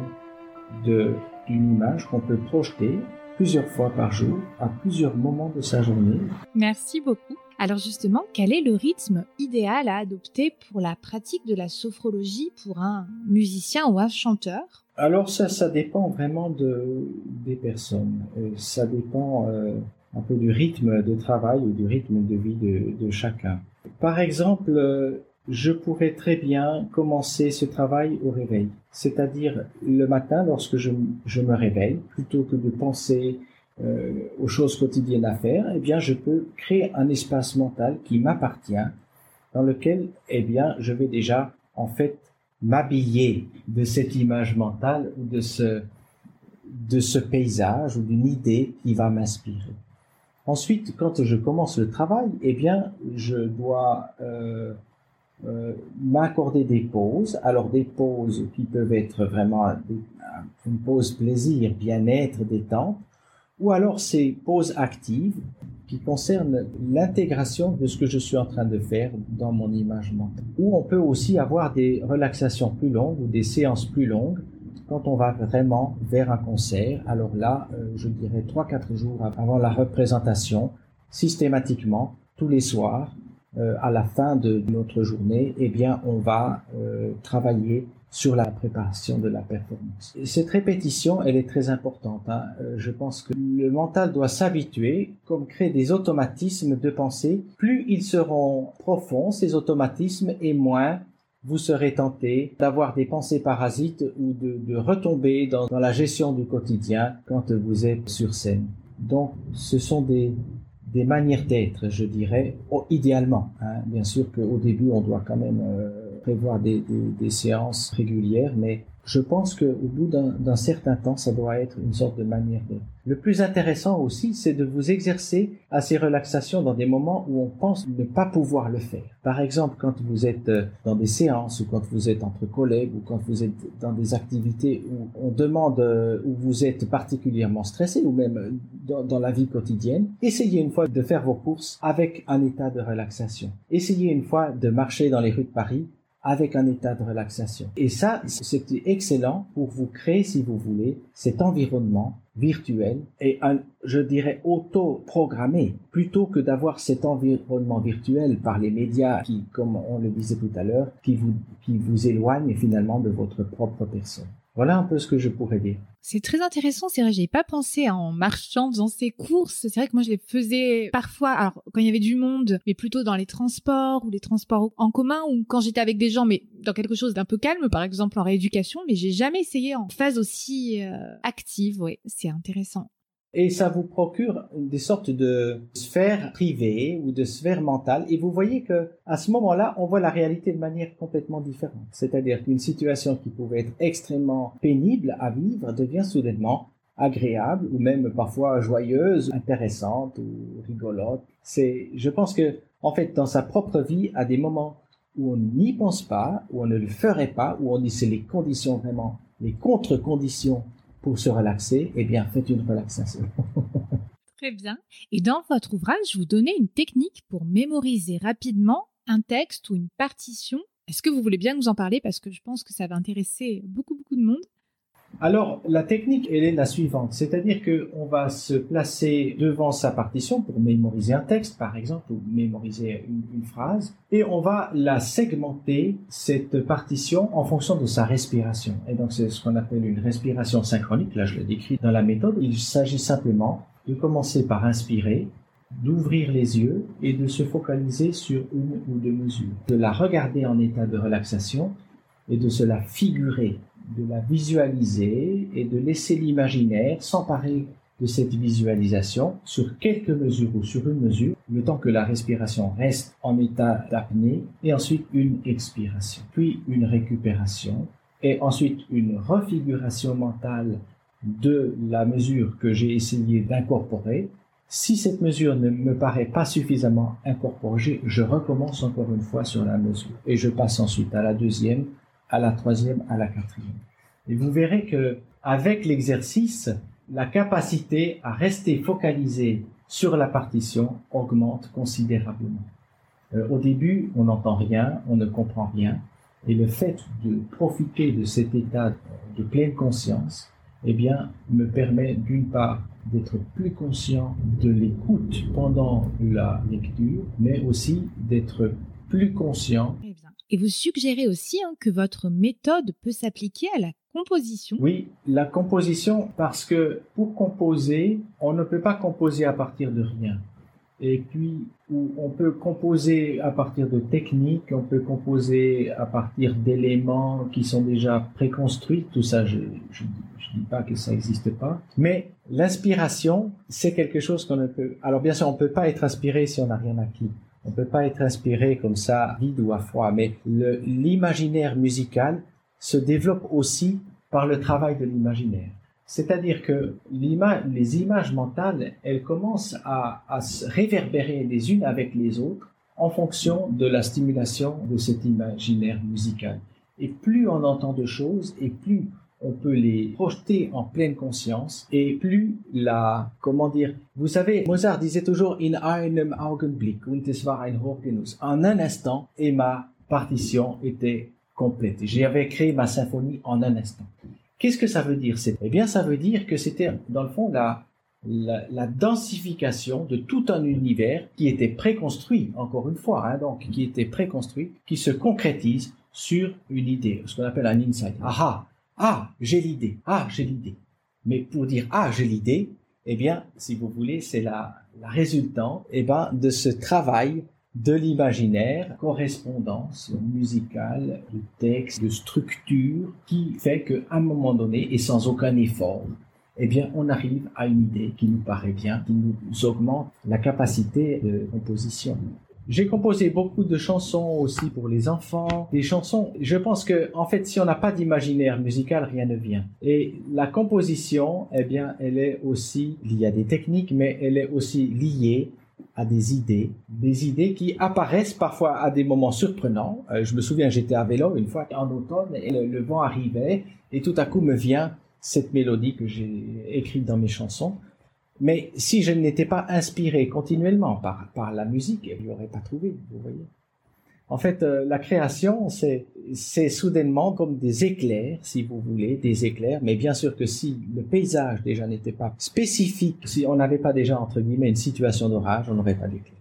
de d'une image qu'on peut projeter plusieurs fois par jour à plusieurs moments de sa journée. Merci beaucoup. Alors justement, quel est le rythme idéal à adopter pour la pratique de la sophrologie pour un musicien ou un chanteur? Alors ça, ça dépend vraiment de, des personnes. ça dépend euh, un peu du rythme de travail ou du rythme de vie de, chacun. Par exemple, euh, je pourrais très bien commencer ce travail au réveil, c'est-à-dire le matin lorsque je, je me réveille, plutôt que de penser euh, aux choses quotidiennes à faire, eh bien, je peux créer un espace mental qui m'appartient, dans lequel, eh bien, je vais déjà, en fait, m'habiller de cette image mentale ou de ce, de ce paysage ou d'une idée qui va m'inspirer. Ensuite, quand je commence le travail, eh bien, je dois euh, euh, m'accorder des pauses. Alors des pauses qui peuvent être vraiment une pause plaisir, bien-être, détente, ou alors ces pauses actives qui concernent l'intégration de ce que je suis en train de faire dans mon image mentale. Ou on peut aussi avoir des relaxations plus longues ou des séances plus longues quand on va vraiment vers un concert. Alors là, euh, je dirais 3-4 jours avant la représentation, systématiquement, tous les soirs, euh, à la fin de notre journée, eh bien, on va euh, travailler sur la préparation de la performance. Cette répétition, elle est très importante. Hein. Euh, je pense que le mental doit s'habituer, comme créer des automatismes de pensée. Plus ils seront profonds, ces automatismes, et moins vous serez tenté d'avoir des pensées parasites ou de, retomber dans, la gestion du quotidien quand vous êtes sur scène. Donc, ce sont des, des manières d'être, je dirais, idéalement. Hein. Bien sûr qu'au début, on doit quand même euh, prévoir des, des, des, séances régulières, mais je pense qu'au bout d'un certain temps, ça doit être une sorte de manière de... Le plus intéressant aussi, c'est de vous exercer à ces relaxations dans des moments où on pense ne pas pouvoir le faire. Par exemple, quand vous êtes euh, dans des séances ou quand vous êtes entre collègues ou quand vous êtes dans des activités où on demande, euh, où vous êtes particulièrement stressé ou même euh, dans, dans la vie quotidienne, essayez une fois de faire vos courses avec un état de relaxation. Essayez une fois de marcher dans les rues de Paris avec un état de relaxation. Et ça, c'est excellent pour vous créer, si vous voulez, cet environnement virtuel et un, je dirais, auto-programmé, plutôt que d'avoir cet environnement virtuel par les médias qui, comme on le disait tout à l'heure, qui vous, qui vous éloignent finalement de votre propre personne. Voilà un peu ce que je pourrais dire. C'est très intéressant, c'est vrai, j'ai pas pensé en marchant, faisant ces courses. C'est vrai que moi je les faisais parfois, alors quand il y avait du monde, mais plutôt dans les transports ou les transports en commun ou quand j'étais avec des gens, mais dans quelque chose d'un peu calme, par exemple en rééducation, mais j'ai jamais essayé en phase aussi euh, active. Oui, c'est intéressant et ça vous procure des sortes de sphères privées ou de sphères mentales et vous voyez que à ce moment-là on voit la réalité de manière complètement différente c'est-à-dire qu'une situation qui pouvait être extrêmement pénible à vivre devient soudainement agréable ou même parfois joyeuse, intéressante ou rigolote. C'est je pense que en fait dans sa propre vie à des moments où on n'y pense pas, où on ne le ferait pas, où on dit c'est les conditions vraiment les contre-conditions pour se relaxer, eh bien, faites une relaxation. [laughs] Très bien. Et dans votre ouvrage, vous donnez une technique pour mémoriser rapidement un texte ou une partition. Est-ce que vous voulez bien nous en parler? Parce que je pense que ça va intéresser beaucoup, beaucoup de monde alors, la technique, elle est la suivante, c'est-à-dire qu'on va se placer devant sa partition pour mémoriser un texte, par exemple, ou mémoriser une, phrase, et on va la segmenter, cette partition, en fonction de sa respiration. Et donc, c'est ce qu'on appelle une respiration synchronique, là je le décris dans la méthode. Il s'agit simplement de commencer par inspirer, d'ouvrir les yeux et de se focaliser sur une ou deux mesures, de la regarder en état de relaxation et de se la figurer de la visualiser et de laisser l'imaginaire s'emparer de cette visualisation sur quelques mesures ou sur une mesure, le temps que la respiration reste en état d'apnée, et ensuite une expiration, puis une récupération, et ensuite une refiguration mentale de la mesure que j'ai essayé d'incorporer. Si cette mesure ne me paraît pas suffisamment incorporée, je recommence encore une fois sur la mesure, et je passe ensuite à la deuxième, à la troisième, à la quatrième. Et vous verrez que avec l'exercice, la capacité à rester focalisé sur la partition augmente considérablement. Euh, au début, on n'entend rien, on ne comprend rien, et le fait de profiter de cet état de pleine conscience, eh bien, me permet d'une part d'être plus conscient de l'écoute pendant la lecture, mais aussi d'être plus conscient et vous suggérez aussi hein, que votre méthode peut s'appliquer à la composition. Oui, la composition, parce que pour composer, on ne peut pas composer à partir de rien. Et puis, on peut composer à partir de techniques, on peut composer à partir d'éléments qui sont déjà préconstruits. Tout ça, je ne dis pas que ça n'existe pas. Mais l'inspiration, c'est quelque chose qu'on ne peut... Alors bien sûr, on ne peut pas être inspiré si on n'a rien acquis. On peut pas être inspiré comme ça, vide ou à froid, mais l'imaginaire musical se développe aussi par le travail de l'imaginaire. C'est-à-dire que les images mentales, elles commencent à, à se réverbérer les unes avec les autres en fonction de la stimulation de cet imaginaire musical. Et plus on entend de choses, et plus on peut les projeter en pleine conscience et plus la, comment dire, vous savez, Mozart disait toujours in einem Augenblick und es war ein Hochgenuss. En un instant, et ma partition était complète. J'avais créé ma symphonie en un instant. Qu'est-ce que ça veut dire Eh bien, ça veut dire que c'était, dans le fond, la, la, la, densification de tout un univers qui était préconstruit, encore une fois, hein, donc qui était préconstruit, qui se concrétise sur une idée, ce qu'on appelle un insight. Aha, ah, j'ai l'idée. Ah, j'ai l'idée. Mais pour dire ah, j'ai l'idée, eh bien, si vous voulez, c'est la, résultante eh ben, de ce travail de l'imaginaire, correspondance musicale, de texte, de structure, qui fait qu'à un moment donné, et sans aucun effort, eh bien, on arrive à une idée qui nous paraît bien, qui nous augmente la capacité de composition. J'ai composé beaucoup de chansons aussi pour les enfants. Des chansons, je pense que, en fait, si on n'a pas d'imaginaire musical, rien ne vient. Et la composition, eh bien, elle est aussi liée à des techniques, mais elle est aussi liée à des idées, des idées qui apparaissent parfois à des moments surprenants. Euh, je me souviens, j'étais à vélo une fois en automne et le, vent arrivait et tout à coup me vient cette mélodie que j'ai écrite dans mes chansons. Mais si je n'étais pas inspiré continuellement par, par la musique, je l'aurais pas trouvé, vous voyez. En fait, euh, la création, c'est, c'est soudainement comme des éclairs, si vous voulez, des éclairs. Mais bien sûr que si le paysage déjà n'était pas spécifique, si on n'avait pas déjà, entre guillemets, une situation d'orage, on n'aurait pas d'éclairs.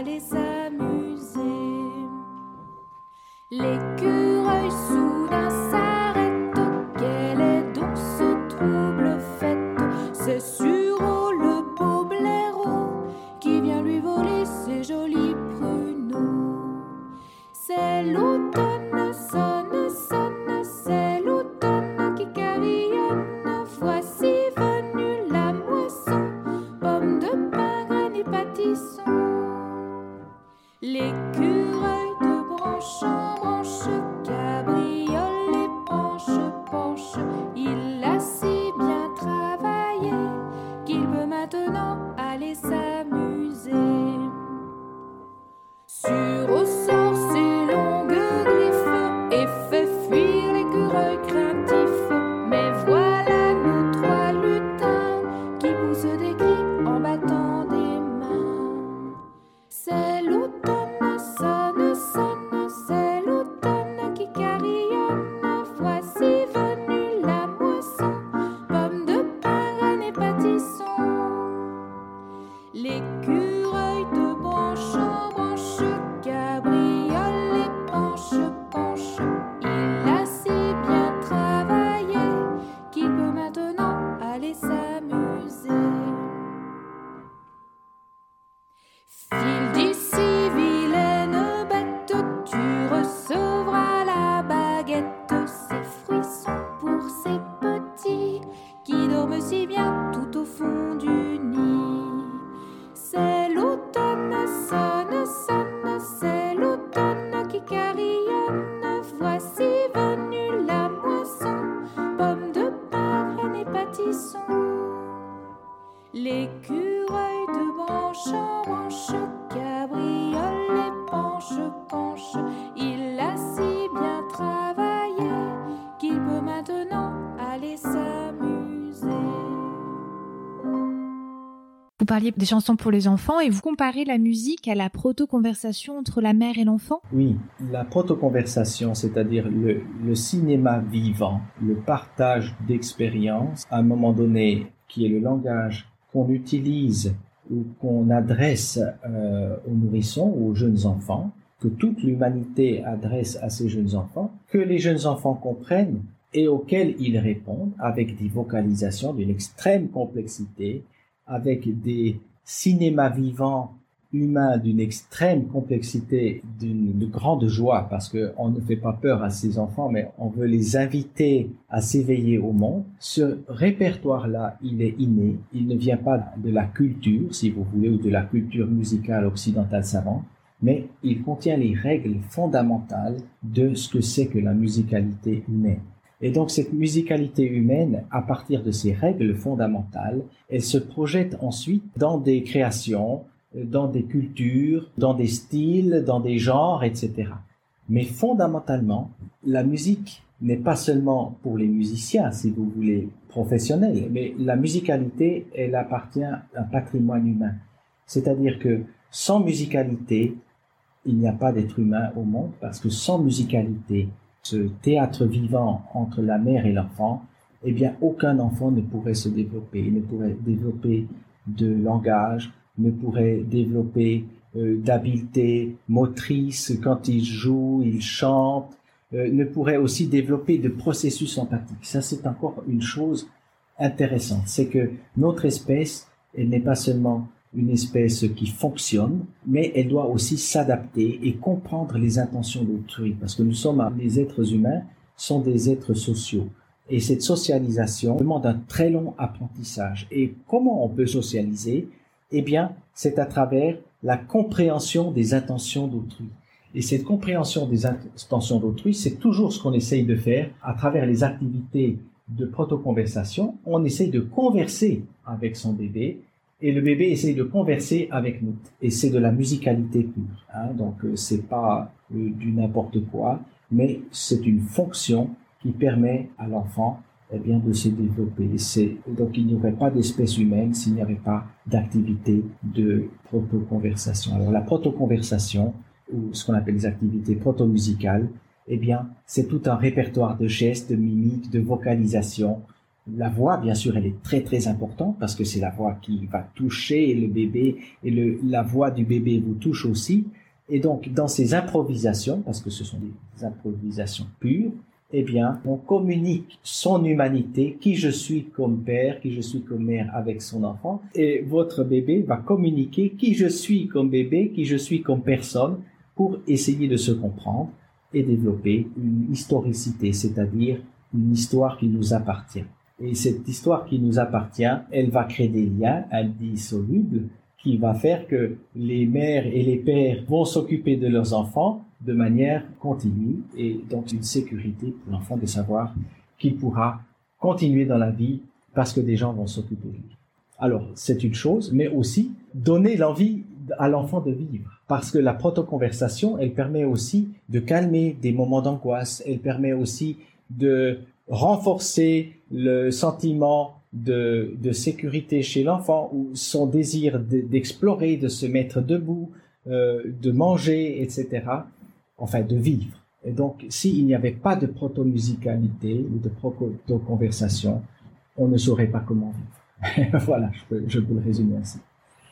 aller s'amuser. L'écureuil sous parliez des chansons pour les enfants et vous comparez la musique à la proto-conversation entre la mère et l'enfant? Oui, la proto-conversation, c'est-à-dire le, le, cinéma vivant, le partage d'expériences, à un moment donné, qui est le langage qu'on utilise ou qu'on adresse euh, aux nourrissons ou aux jeunes enfants, que toute l'humanité adresse à ces jeunes enfants, que les jeunes enfants comprennent et auxquels ils répondent avec des vocalisations d'une extrême complexité, avec des cinémas vivants humains d'une extrême complexité, d'une grande joie, parce qu'on ne fait pas peur à ces enfants, mais on veut les inviter à s'éveiller au monde. Ce répertoire-là, il est inné, il ne vient pas de la culture, si vous voulez, ou de la culture musicale occidentale savante, mais il contient les règles fondamentales de ce que c'est que la musicalité humaine. Et donc cette musicalité humaine, à partir de ces règles fondamentales, elle se projette ensuite dans des créations, dans des cultures, dans des styles, dans des genres, etc. Mais fondamentalement, la musique n'est pas seulement pour les musiciens, si vous voulez, professionnel, mais la musicalité, elle appartient à un patrimoine humain. C'est-à-dire que sans musicalité, il n'y a pas d'être humain au monde, parce que sans musicalité, ce théâtre vivant entre la mère et l'enfant, eh bien, aucun enfant ne pourrait se développer, ne pourrait développer de langage, ne pourrait développer euh, d'habileté motrice quand il joue, il chante, euh, ne pourrait aussi développer de processus empathiques. Ça, c'est encore une chose intéressante. C'est que notre espèce, elle n'est pas seulement une espèce qui fonctionne, mais elle doit aussi s'adapter et comprendre les intentions d'autrui, parce que nous sommes, les êtres humains sont des êtres sociaux. Et cette socialisation demande un très long apprentissage. Et comment on peut socialiser? Eh bien, c'est à travers la compréhension des intentions d'autrui. Et cette compréhension des intentions d'autrui, c'est toujours ce qu'on essaye de faire à travers les activités de protoconversation. On essaye de converser avec son bébé et le bébé essaye de converser avec nous. Et c'est de la musicalité pure. Hein, donc euh, c'est pas euh, du n'importe quoi, mais c'est une fonction qui permet à l'enfant eh bien de se développer. Donc il n'y aurait pas d'espèce humaine s'il n'y avait pas d'activité de protoconversation. Alors la protoconversation ou ce qu'on appelle les activités proto-musicales, eh bien, c'est tout un répertoire de gestes, de mimiques, de vocalisation. La voix, bien sûr, elle est très très importante parce que c'est la voix qui va toucher le bébé et le, la voix du bébé vous touche aussi. Et donc, dans ces improvisations, parce que ce sont des improvisations pures, eh bien, on communique son humanité, qui je suis comme père, qui je suis comme mère avec son enfant, et votre bébé va communiquer qui je suis comme bébé, qui je suis comme personne, pour essayer de se comprendre et développer une historicité, c'est-à-dire une histoire qui nous appartient. Et cette histoire qui nous appartient, elle va créer des liens indissolubles qui va faire que les mères et les pères vont s'occuper de leurs enfants de manière continue et donc une sécurité pour l'enfant de savoir qu'il pourra continuer dans la vie parce que des gens vont s'occuper de lui. Alors, c'est une chose, mais aussi donner l'envie à l'enfant de vivre. Parce que la protoconversation, elle permet aussi de calmer des moments d'angoisse, elle permet aussi de renforcer le sentiment de, de sécurité chez l'enfant ou son désir d'explorer, de se mettre debout, euh, de manger, etc. Enfin, de vivre. Et donc, s'il n'y avait pas de proto-musicalité ou de proto-conversation, on ne saurait pas comment vivre. [laughs] voilà, je peux, je peux le résumer ainsi.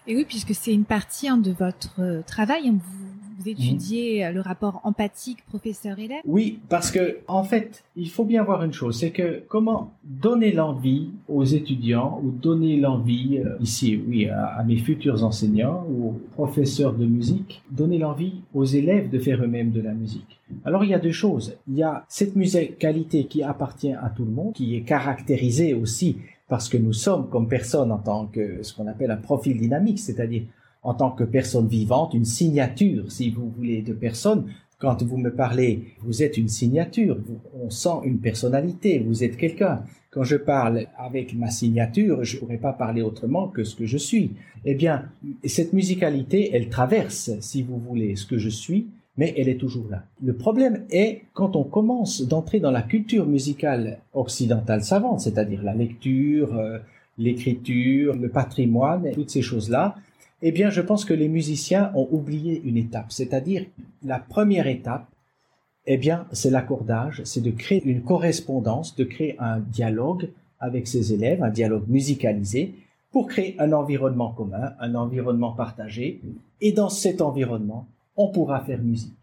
Et oui, puisque c'est une partie hein, de votre euh, travail, hein, vous, vous, étudiez euh, le rapport empathique professeur-élève. Oui, parce que en fait, il faut bien voir une chose, c'est que comment donner l'envie aux étudiants ou donner l'envie euh, ici, oui, à, à, mes futurs enseignants ou professeurs de musique, donner l'envie aux élèves de faire eux-mêmes de la musique. Alors il y a deux choses. Il y a cette musicalité qui appartient à tout le monde, qui est caractérisée aussi parce que nous sommes comme personne en tant que ce qu'on appelle un profil dynamique, c'est-à-dire en tant que personne vivante, une signature, si vous voulez, de personne. Quand vous me parlez, vous êtes une signature, on sent une personnalité, vous êtes quelqu'un. Quand je parle avec ma signature, je ne pourrais pas parler autrement que ce que je suis. Eh bien, cette musicalité, elle traverse, si vous voulez, ce que je suis, mais elle est toujours là. Le problème est quand on commence d'entrer dans la culture musicale occidentale savante, c'est-à-dire la lecture, euh, l'écriture, le patrimoine, toutes ces choses-là, eh bien, je pense que les musiciens ont oublié une étape, c'est-à-dire la première étape, eh bien, c'est l'accordage, c'est de créer une correspondance, de créer un dialogue avec ses élèves, un dialogue musicalisé, pour créer un environnement commun, un environnement partagé, et dans cet environnement, on pourra faire musique.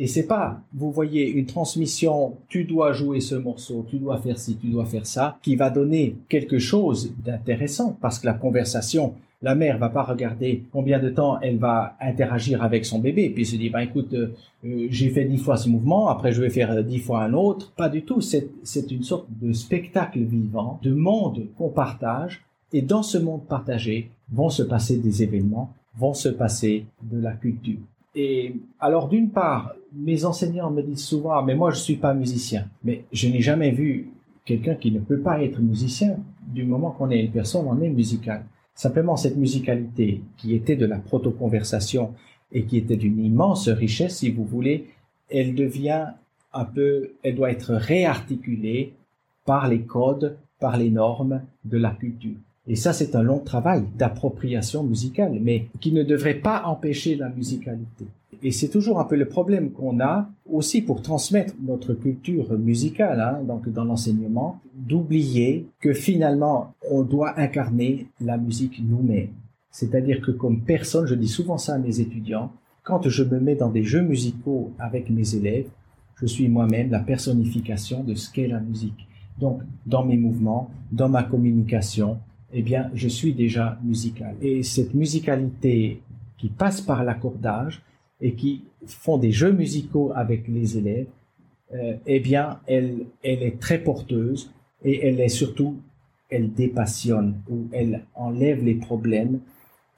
Et c'est pas, vous voyez, une transmission, tu dois jouer ce morceau, tu dois faire ci, tu dois faire ça, qui va donner quelque chose d'intéressant, parce que la conversation, la mère va pas regarder combien de temps elle va interagir avec son bébé, puis se dit, bah écoute, euh, euh, j'ai fait dix fois ce mouvement, après je vais faire dix fois un autre. Pas du tout, c'est, c'est une sorte de spectacle vivant, de monde qu'on partage, et dans ce monde partagé vont se passer des événements, vont se passer de la culture. Et alors, d'une part, mes enseignants me disent souvent, mais moi, je suis pas musicien. Mais je n'ai jamais vu quelqu'un qui ne peut pas être musicien. Du moment qu'on est une personne, on est musical. Simplement, cette musicalité qui était de la proto-conversation et qui était d'une immense richesse, si vous voulez, elle devient un peu, elle doit être réarticulée par les codes par les normes de la culture. Et ça, c'est un long travail d'appropriation musicale, mais qui ne devrait pas empêcher la musicalité. Et c'est toujours un peu le problème qu'on a aussi pour transmettre notre culture musicale, hein, donc dans l'enseignement, d'oublier que finalement, on doit incarner la musique nous-mêmes. C'est-à-dire que comme personne, je dis souvent ça à mes étudiants, quand je me mets dans des jeux musicaux avec mes élèves, je suis moi-même la personnification de ce qu'est la musique. Donc, dans mes mouvements, dans ma communication, eh bien, je suis déjà musical. Et cette musicalité qui passe par l'accordage et qui font des jeux musicaux avec les élèves, euh, eh bien, elle, elle est très porteuse et elle est surtout, elle dépassionne ou elle enlève les problèmes.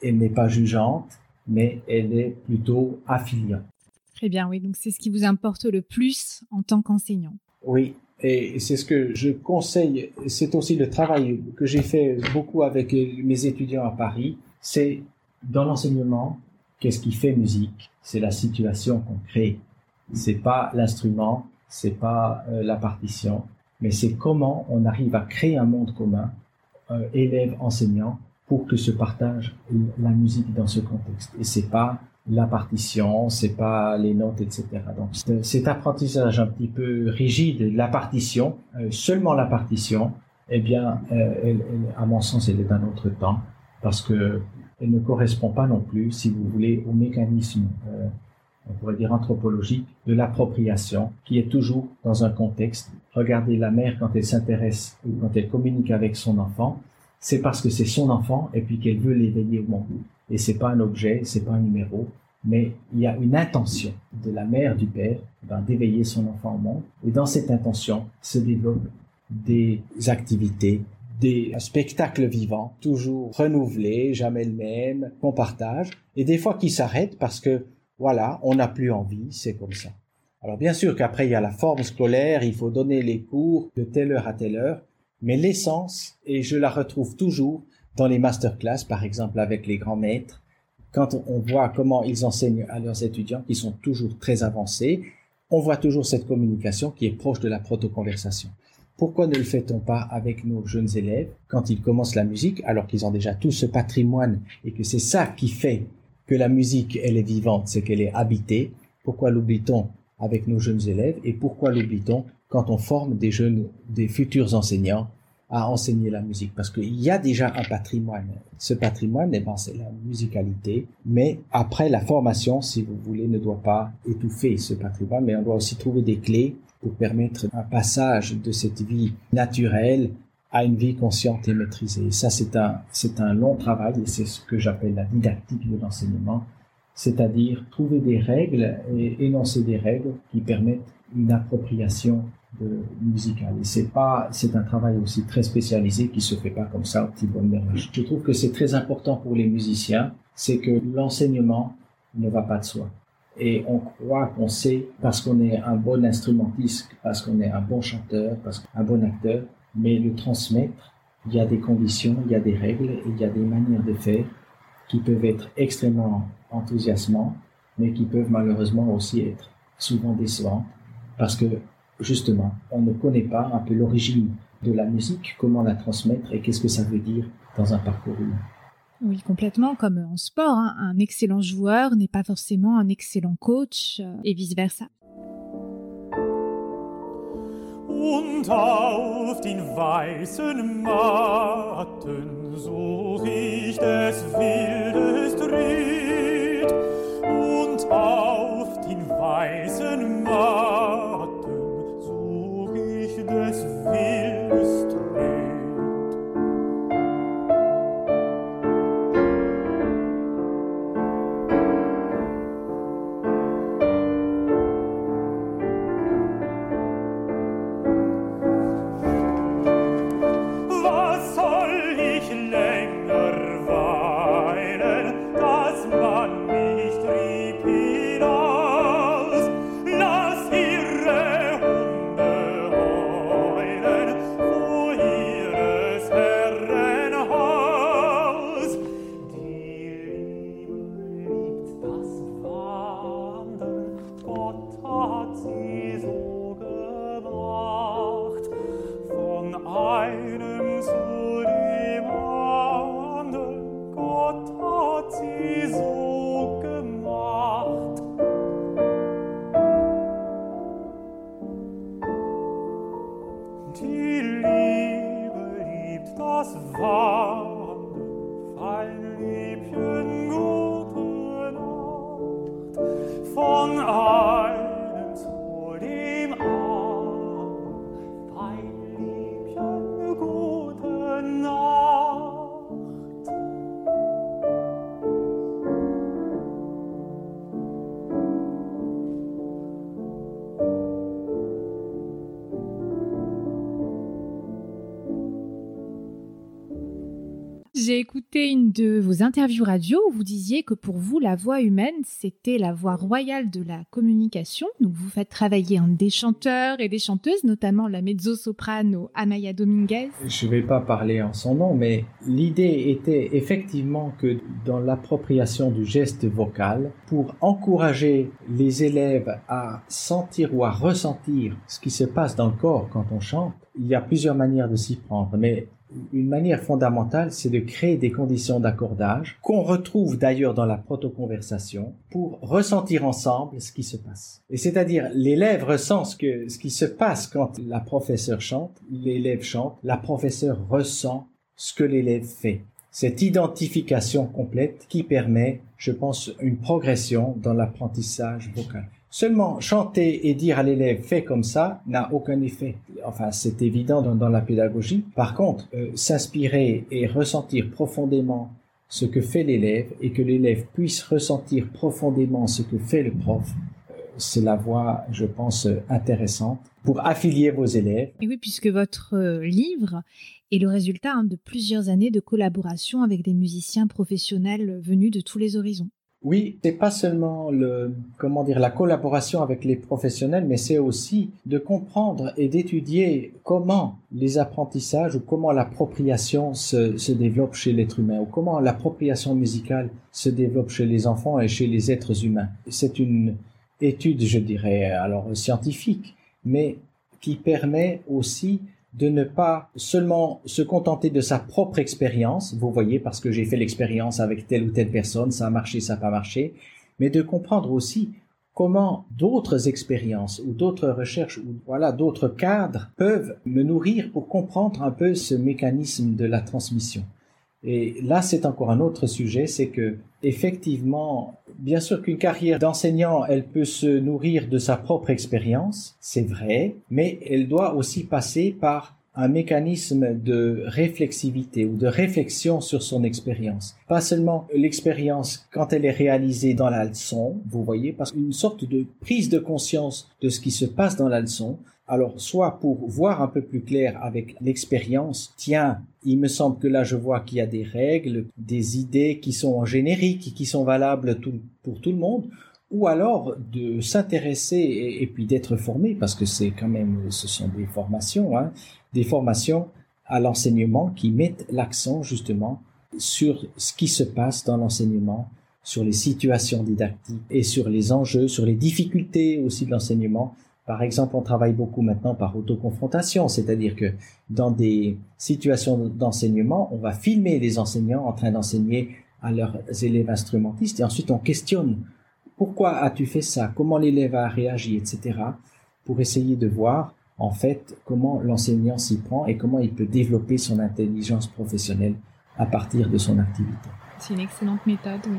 Elle n'est pas jugeante, mais elle est plutôt affiliante. Très bien, oui. Donc, c'est ce qui vous importe le plus en tant qu'enseignant. Oui, et c'est ce que je conseille, c'est aussi le travail que j'ai fait beaucoup avec mes étudiants à Paris, c'est dans l'enseignement, qu'est-ce qui fait musique? C'est la situation qu'on crée. C'est pas l'instrument, c'est pas euh, la partition, mais c'est comment on arrive à créer un monde commun, euh, élève, enseignant, pour que se partage la musique dans ce contexte. Et c'est pas la partition, c'est pas les notes, etc. Donc cet apprentissage un petit peu rigide, la partition, euh, seulement la partition, eh bien, euh, à mon sens, elle est d'un autre temps parce que elle ne correspond pas non plus, si vous voulez, au mécanisme, euh, on pourrait dire anthropologique, de l'appropriation, qui est toujours dans un contexte. Regardez la mère quand elle s'intéresse ou quand elle communique avec son enfant, c'est parce que c'est son enfant et puis qu'elle veut l'éveiller au monde et c'est pas un objet, c'est pas un numéro, mais il y a une intention de la mère, du père, ben, d'éveiller son enfant au monde. Et dans cette intention se développent des activités, des spectacles vivants, toujours renouvelés, jamais le même, qu'on partage, et des fois qui s'arrêtent parce que, voilà, on n'a plus envie, c'est comme ça. Alors bien sûr qu'après il y a la forme scolaire, il faut donner les cours de telle heure à telle heure, mais l'essence, et je la retrouve toujours, dans les masterclass, par exemple avec les grands maîtres, quand on voit comment ils enseignent à leurs étudiants qui sont toujours très avancés, on voit toujours cette communication qui est proche de la proto-conversation. Pourquoi ne le fait-on pas avec nos jeunes élèves quand ils commencent la musique alors qu'ils ont déjà tout ce patrimoine et que c'est ça qui fait que la musique, elle est vivante, c'est qu'elle est habitée? Pourquoi l'oublie-t-on avec nos jeunes élèves et pourquoi l'oublie-t-on quand on forme des jeunes, des futurs enseignants à enseigner la musique parce qu'il y a déjà un patrimoine. Ce patrimoine, eh ben, c'est la musicalité. Mais après, la formation, si vous voulez, ne doit pas étouffer ce patrimoine, mais on doit aussi trouver des clés pour permettre un passage de cette vie naturelle à une vie consciente et maîtrisée. Ça, c'est un, c'est un long travail et c'est ce que j'appelle la didactique de l'enseignement. C'est-à-dire trouver des règles et énoncer des règles qui permettent une appropriation de musical. Et c'est pas, c'est un travail aussi très spécialisé qui se fait pas comme ça au petit bonheur. Je trouve que c'est très important pour les musiciens, c'est que l'enseignement ne va pas de soi. Et on croit qu'on sait parce qu'on est un bon instrumentiste, parce qu'on est un bon chanteur, parce qu'un bon acteur, mais le transmettre, il y a des conditions, il y a des règles, il y a des manières de faire qui peuvent être extrêmement enthousiasmants, mais qui peuvent malheureusement aussi être souvent décevantes parce que justement, on ne connaît pas un peu l'origine de la musique, comment la transmettre et qu'est-ce que ça veut dire dans un parcours humain. Oui, complètement, comme en sport. Hein. Un excellent joueur n'est pas forcément un excellent coach euh, et vice-versa. Und auf den weißen Matten Wildes Ried. Und auf den weißen Matten des Wildes interviews radio vous disiez que pour vous, la voix humaine, c'était la voix royale de la communication. Donc, vous faites travailler des chanteurs et des chanteuses, notamment la mezzo-soprano Amaya Dominguez. Je ne vais pas parler en son nom, mais l'idée était effectivement que dans l'appropriation du geste vocal, pour encourager les élèves à sentir ou à ressentir ce qui se passe dans le corps quand on chante, il y a plusieurs manières de s'y prendre, mais une manière fondamentale, c'est de créer des conditions d'accordage qu'on retrouve d'ailleurs dans la proto-conversation pour ressentir ensemble ce qui se passe. Et c'est-à-dire, l'élève ressent ce, que, ce qui se passe quand la professeure chante, l'élève chante, la professeure ressent ce que l'élève fait. Cette identification complète qui permet, je pense, une progression dans l'apprentissage vocal. Seulement chanter et dire à l'élève fais comme ça n'a aucun effet. Enfin, c'est évident dans, la pédagogie. Par contre, euh, s'inspirer et ressentir profondément ce que fait l'élève et que l'élève puisse ressentir profondément ce que fait le prof, euh, c'est la voie, je pense, intéressante pour affilier vos élèves. Et oui, puisque votre euh, livre est le résultat hein, de plusieurs années de collaboration avec des musiciens professionnels venus de tous les horizons. Oui, c'est pas seulement le, comment dire, la collaboration avec les professionnels, mais c'est aussi de comprendre et d'étudier comment les apprentissages ou comment l'appropriation se, se développe chez l'être humain ou comment l'appropriation musicale se développe chez les enfants et chez les êtres humains. C'est une étude, je dirais, alors scientifique, mais qui permet aussi de ne pas seulement se contenter de sa propre expérience, vous voyez, parce que j'ai fait l'expérience avec telle ou telle personne, ça a marché, ça n'a pas marché, mais de comprendre aussi comment d'autres expériences ou d'autres recherches ou voilà d'autres cadres peuvent me nourrir pour comprendre un peu ce mécanisme de la transmission. Et là, c'est encore un autre sujet, c'est que effectivement, bien sûr qu'une carrière d'enseignant, elle peut se nourrir de sa propre expérience, c'est vrai, mais elle doit aussi passer par un mécanisme de réflexivité ou de réflexion sur son expérience. Pas seulement l'expérience quand elle est réalisée dans la leçon, vous voyez, parce qu'une sorte de prise de conscience de ce qui se passe dans la leçon, alors, soit pour voir un peu plus clair avec l'expérience, tiens, il me semble que là je vois qu'il y a des règles, des idées qui sont génériques, qui sont valables pour tout le monde, ou alors de s'intéresser et, puis d'être formé, parce que c'est quand même, ce sont des formations, hein, des formations à l'enseignement qui mettent l'accent justement sur ce qui se passe dans l'enseignement, sur les situations didactiques et sur les enjeux, sur les difficultés aussi de l'enseignement par exemple, on travaille beaucoup maintenant par autoconfrontation, c'est-à-dire que dans des situations d'enseignement, on va filmer les enseignants en train d'enseigner à leurs élèves instrumentistes et ensuite on questionne pourquoi as-tu fait ça, comment l'élève a réagi, etc. pour essayer de voir en fait comment l'enseignant s'y prend et comment il peut développer son intelligence professionnelle à partir de son activité. C'est une excellente méthode, oui.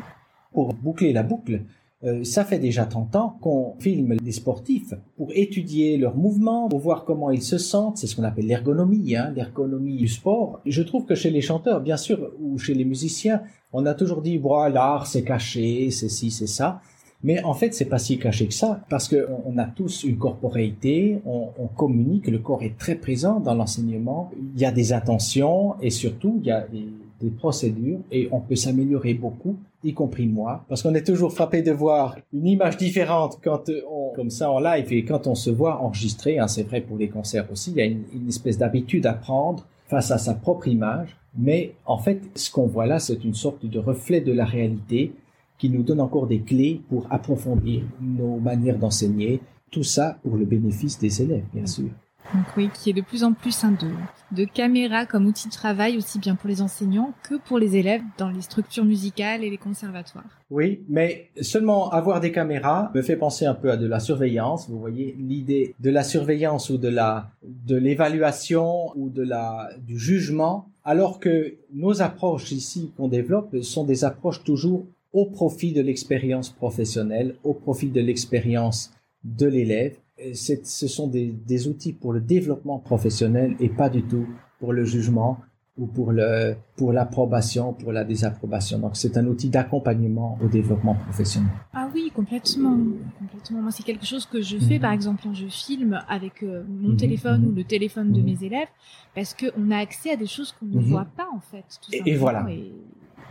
Pour boucler la boucle, euh, ça fait déjà 30 ans qu'on filme les sportifs pour étudier leurs mouvements, pour voir comment ils se sentent. C'est ce qu'on appelle l'ergonomie, hein, l'ergonomie du sport. Je trouve que chez les chanteurs, bien sûr, ou chez les musiciens, on a toujours dit, voilà, l'art, c'est caché, c'est ci, c'est ça. Mais en fait, c'est pas si caché que ça, parce qu'on a tous une corporéité, on, on, communique, le corps est très présent dans l'enseignement. Il y a des intentions et surtout, il y a des, des procédures et on peut s'améliorer beaucoup y compris moi, parce qu'on est toujours frappé de voir une image différente quand on, comme ça en live et quand on se voit enregistré, hein, c'est vrai pour les concerts aussi, il y a une espèce d'habitude à prendre face à sa propre image, mais en fait, ce qu'on voit là, c'est une sorte de reflet de la réalité qui nous donne encore des clés pour approfondir nos manières d'enseigner, tout ça pour le bénéfice des élèves, bien sûr. Donc oui, qui est de plus en plus un de, de caméras comme outil de travail aussi bien pour les enseignants que pour les élèves dans les structures musicales et les conservatoires. Oui, mais seulement avoir des caméras me fait penser un peu à de la surveillance. Vous voyez, l'idée de la surveillance ou de la de l'évaluation ou de la du jugement, alors que nos approches ici qu'on développe sont des approches toujours au profit de l'expérience professionnelle, au profit de l'expérience de l'élève ce sont des, des, outils pour le développement professionnel et pas du tout pour le jugement ou pour le pour l'approbation, pour la désapprobation. Donc c'est un outil d'accompagnement au développement professionnel. Ah oui, complètement, complètement. Moi c'est quelque chose que je fais, mhm. par exemple quand je filme avec euh, mon mhm. téléphone ou le téléphone de mhm. mes élèves, parce que on a accès à des choses qu'on ne voit pas en fait. Tout et, et, voilà. Et,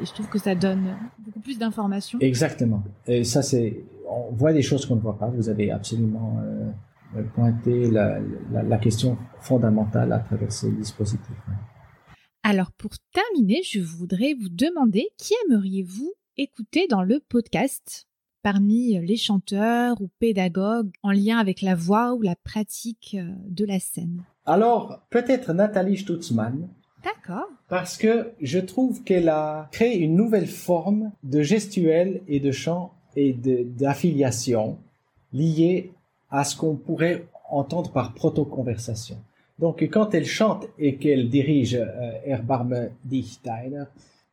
et je trouve que ça donne beaucoup plus d'informations. Exactement. Et ça c'est on voit des choses qu'on ne voit pas. Vous avez absolument euh, pointé la, la, la, question fondamentale à travers ces dispositifs. Alors pour terminer, je voudrais vous demander qui aimeriez-vous écouter dans le podcast? Parmi les chanteurs ou pédagogues en lien avec la voix ou la pratique euh, de la scène? Alors peut-être Nathalie Stutzmann. D'accord. Parce que je trouve qu'elle a créé une nouvelle forme de gestuelle et de chant et d'affiliation liées à ce qu'on pourrait entendre par proto-conversation. Donc, quand elle chante et qu'elle dirige euh, Erbarme Dichsteiner,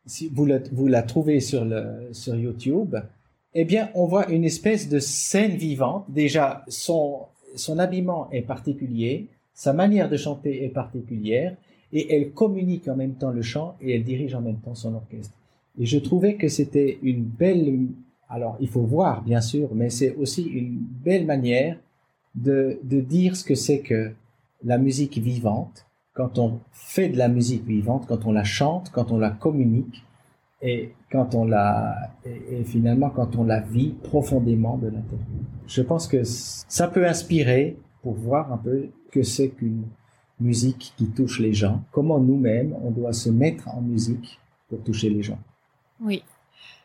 si vous la, vous la trouvez sur, sur YouTube, eh bien, on voit une espèce de scène vivante. Déjà, son, son habillement est particulier, sa manière de chanter est particulière, et elle communique en même temps le chant et elle dirige en même temps son orchestre. Et je trouvais que c'était une belle alors, il faut voir, bien sûr, mais c'est aussi une belle manière de, de dire ce que c'est que la musique vivante, quand on fait de la musique vivante, quand on la chante, quand on la communique, et quand on la, et, finalement quand on la vit profondément de l'intérieur. Je pense que ça peut inspirer pour voir un peu que c'est qu'une musique qui touche les gens, comment nous-mêmes on doit se mettre en musique pour toucher les gens. Oui,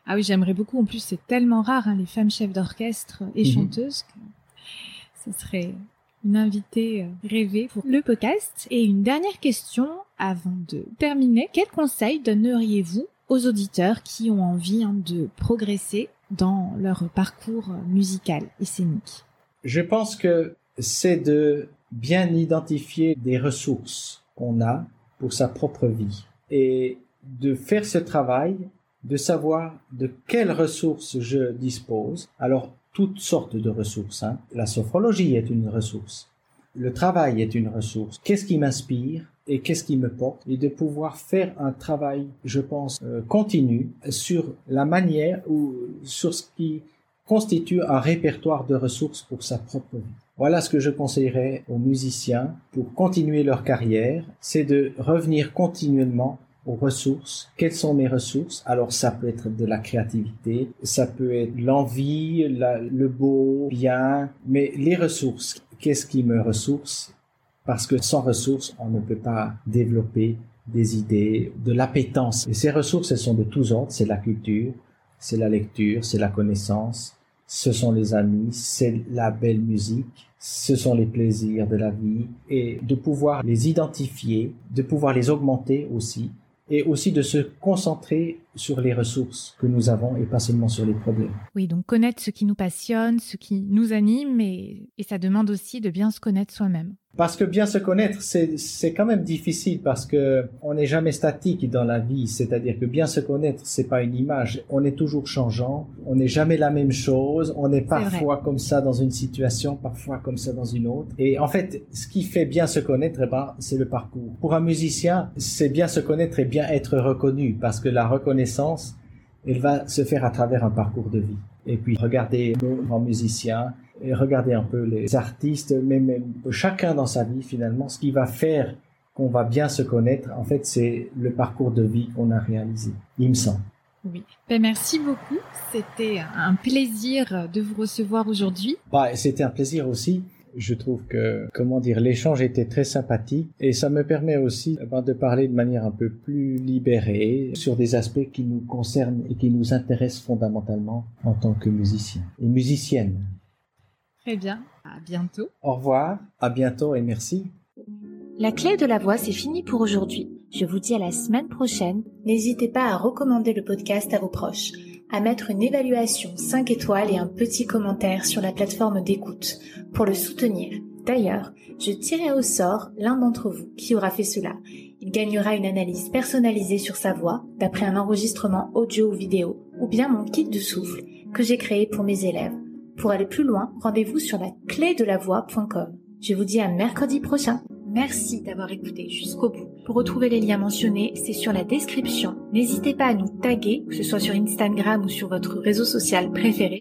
ah oui, j'aimerais beaucoup. En plus, c'est tellement rare, hein, les femmes chefs d'orchestre et mhm. chanteuses, que ce serait une invitée euh, rêvée pour le podcast. Et une dernière question avant de terminer. Quel conseil donneriez-vous aux auditeurs qui ont envie hein, de progresser dans leur parcours musical et scénique? Je pense que c'est de bien identifier des ressources qu'on a pour sa propre vie et de faire ce travail de savoir de quelles ressources je dispose. Alors, toutes sortes de ressources. Hein. La sophrologie est une ressource. Le travail est une ressource. Qu'est-ce qui m'inspire et qu'est-ce qui me porte? Et de pouvoir faire un travail, je pense, euh, continu sur la manière ou sur ce qui constitue un répertoire de ressources pour sa propre vie. Voilà ce que je conseillerais aux musiciens pour continuer leur carrière, c'est de revenir continuellement aux ressources. Quelles sont mes ressources? Alors ça peut être de la créativité, ça peut être l'envie, le beau, bien, mais les ressources. Qu'est-ce qui me ressource? Parce que sans ressources, on ne peut pas développer des idées, de l'appétence. Et ces ressources, elles sont de tous ordres. C'est la culture, c'est la lecture, c'est la connaissance, ce sont les amis, c'est la belle musique, ce sont les plaisirs de la vie et de pouvoir les identifier, de pouvoir les augmenter aussi et aussi de se concentrer sur les ressources que nous avons et pas seulement sur les problèmes. Oui, donc connaître ce qui nous passionne, ce qui nous anime et, ça demande aussi de bien se connaître soi-même. Parce que bien se connaître, c'est quand même difficile parce que on n'est jamais statique dans la vie. C'est-à-dire que bien se connaître, c'est pas une image. On est toujours changeant. On n'est jamais la même chose. On est parfois comme ça dans une situation, parfois comme ça dans une autre. Et en fait, ce qui fait bien se connaître, eh ben, c'est le parcours. Pour un musicien, c'est bien se connaître et bien être reconnu parce que la reconnaissance, elle va se faire à travers un parcours de vie. Et puis, regardez nos grands musiciens, et regardez un peu les artistes, mais même chacun dans sa vie finalement, ce qui va faire qu'on va bien se connaître, en fait, c'est le parcours de vie qu'on a réalisé, il me semble. Oui. Ben, merci beaucoup. C'était un plaisir de vous recevoir aujourd'hui. Bah, c'était un plaisir aussi. Je trouve que, comment dire, l'échange était très sympathique et ça me permet aussi eh ben, de parler de manière un peu plus libérée sur des aspects qui nous concernent et qui nous intéressent fondamentalement en tant que musiciens et musiciennes. Très bien. À bientôt. Au revoir. À bientôt et merci. La clé de la voix, c'est fini pour aujourd'hui. Je vous dis à la semaine prochaine. N'hésitez pas à recommander le podcast à vos proches, à mettre une évaluation 5 étoiles et un petit commentaire sur la plateforme d'écoute pour le soutenir. D'ailleurs, je tirerai au sort l'un d'entre vous qui aura fait cela. Il gagnera une analyse personnalisée sur sa voix d'après un enregistrement audio ou vidéo ou bien mon kit de souffle que j'ai créé pour mes élèves. Pour aller plus loin, rendez-vous sur la clé. Je vous dis à mercredi prochain. Merci d'avoir écouté jusqu'au bout. Pour retrouver les liens mentionnés, c'est sur la description. N'hésitez pas à nous taguer, que ce soit sur Instagram ou sur votre réseau social préféré.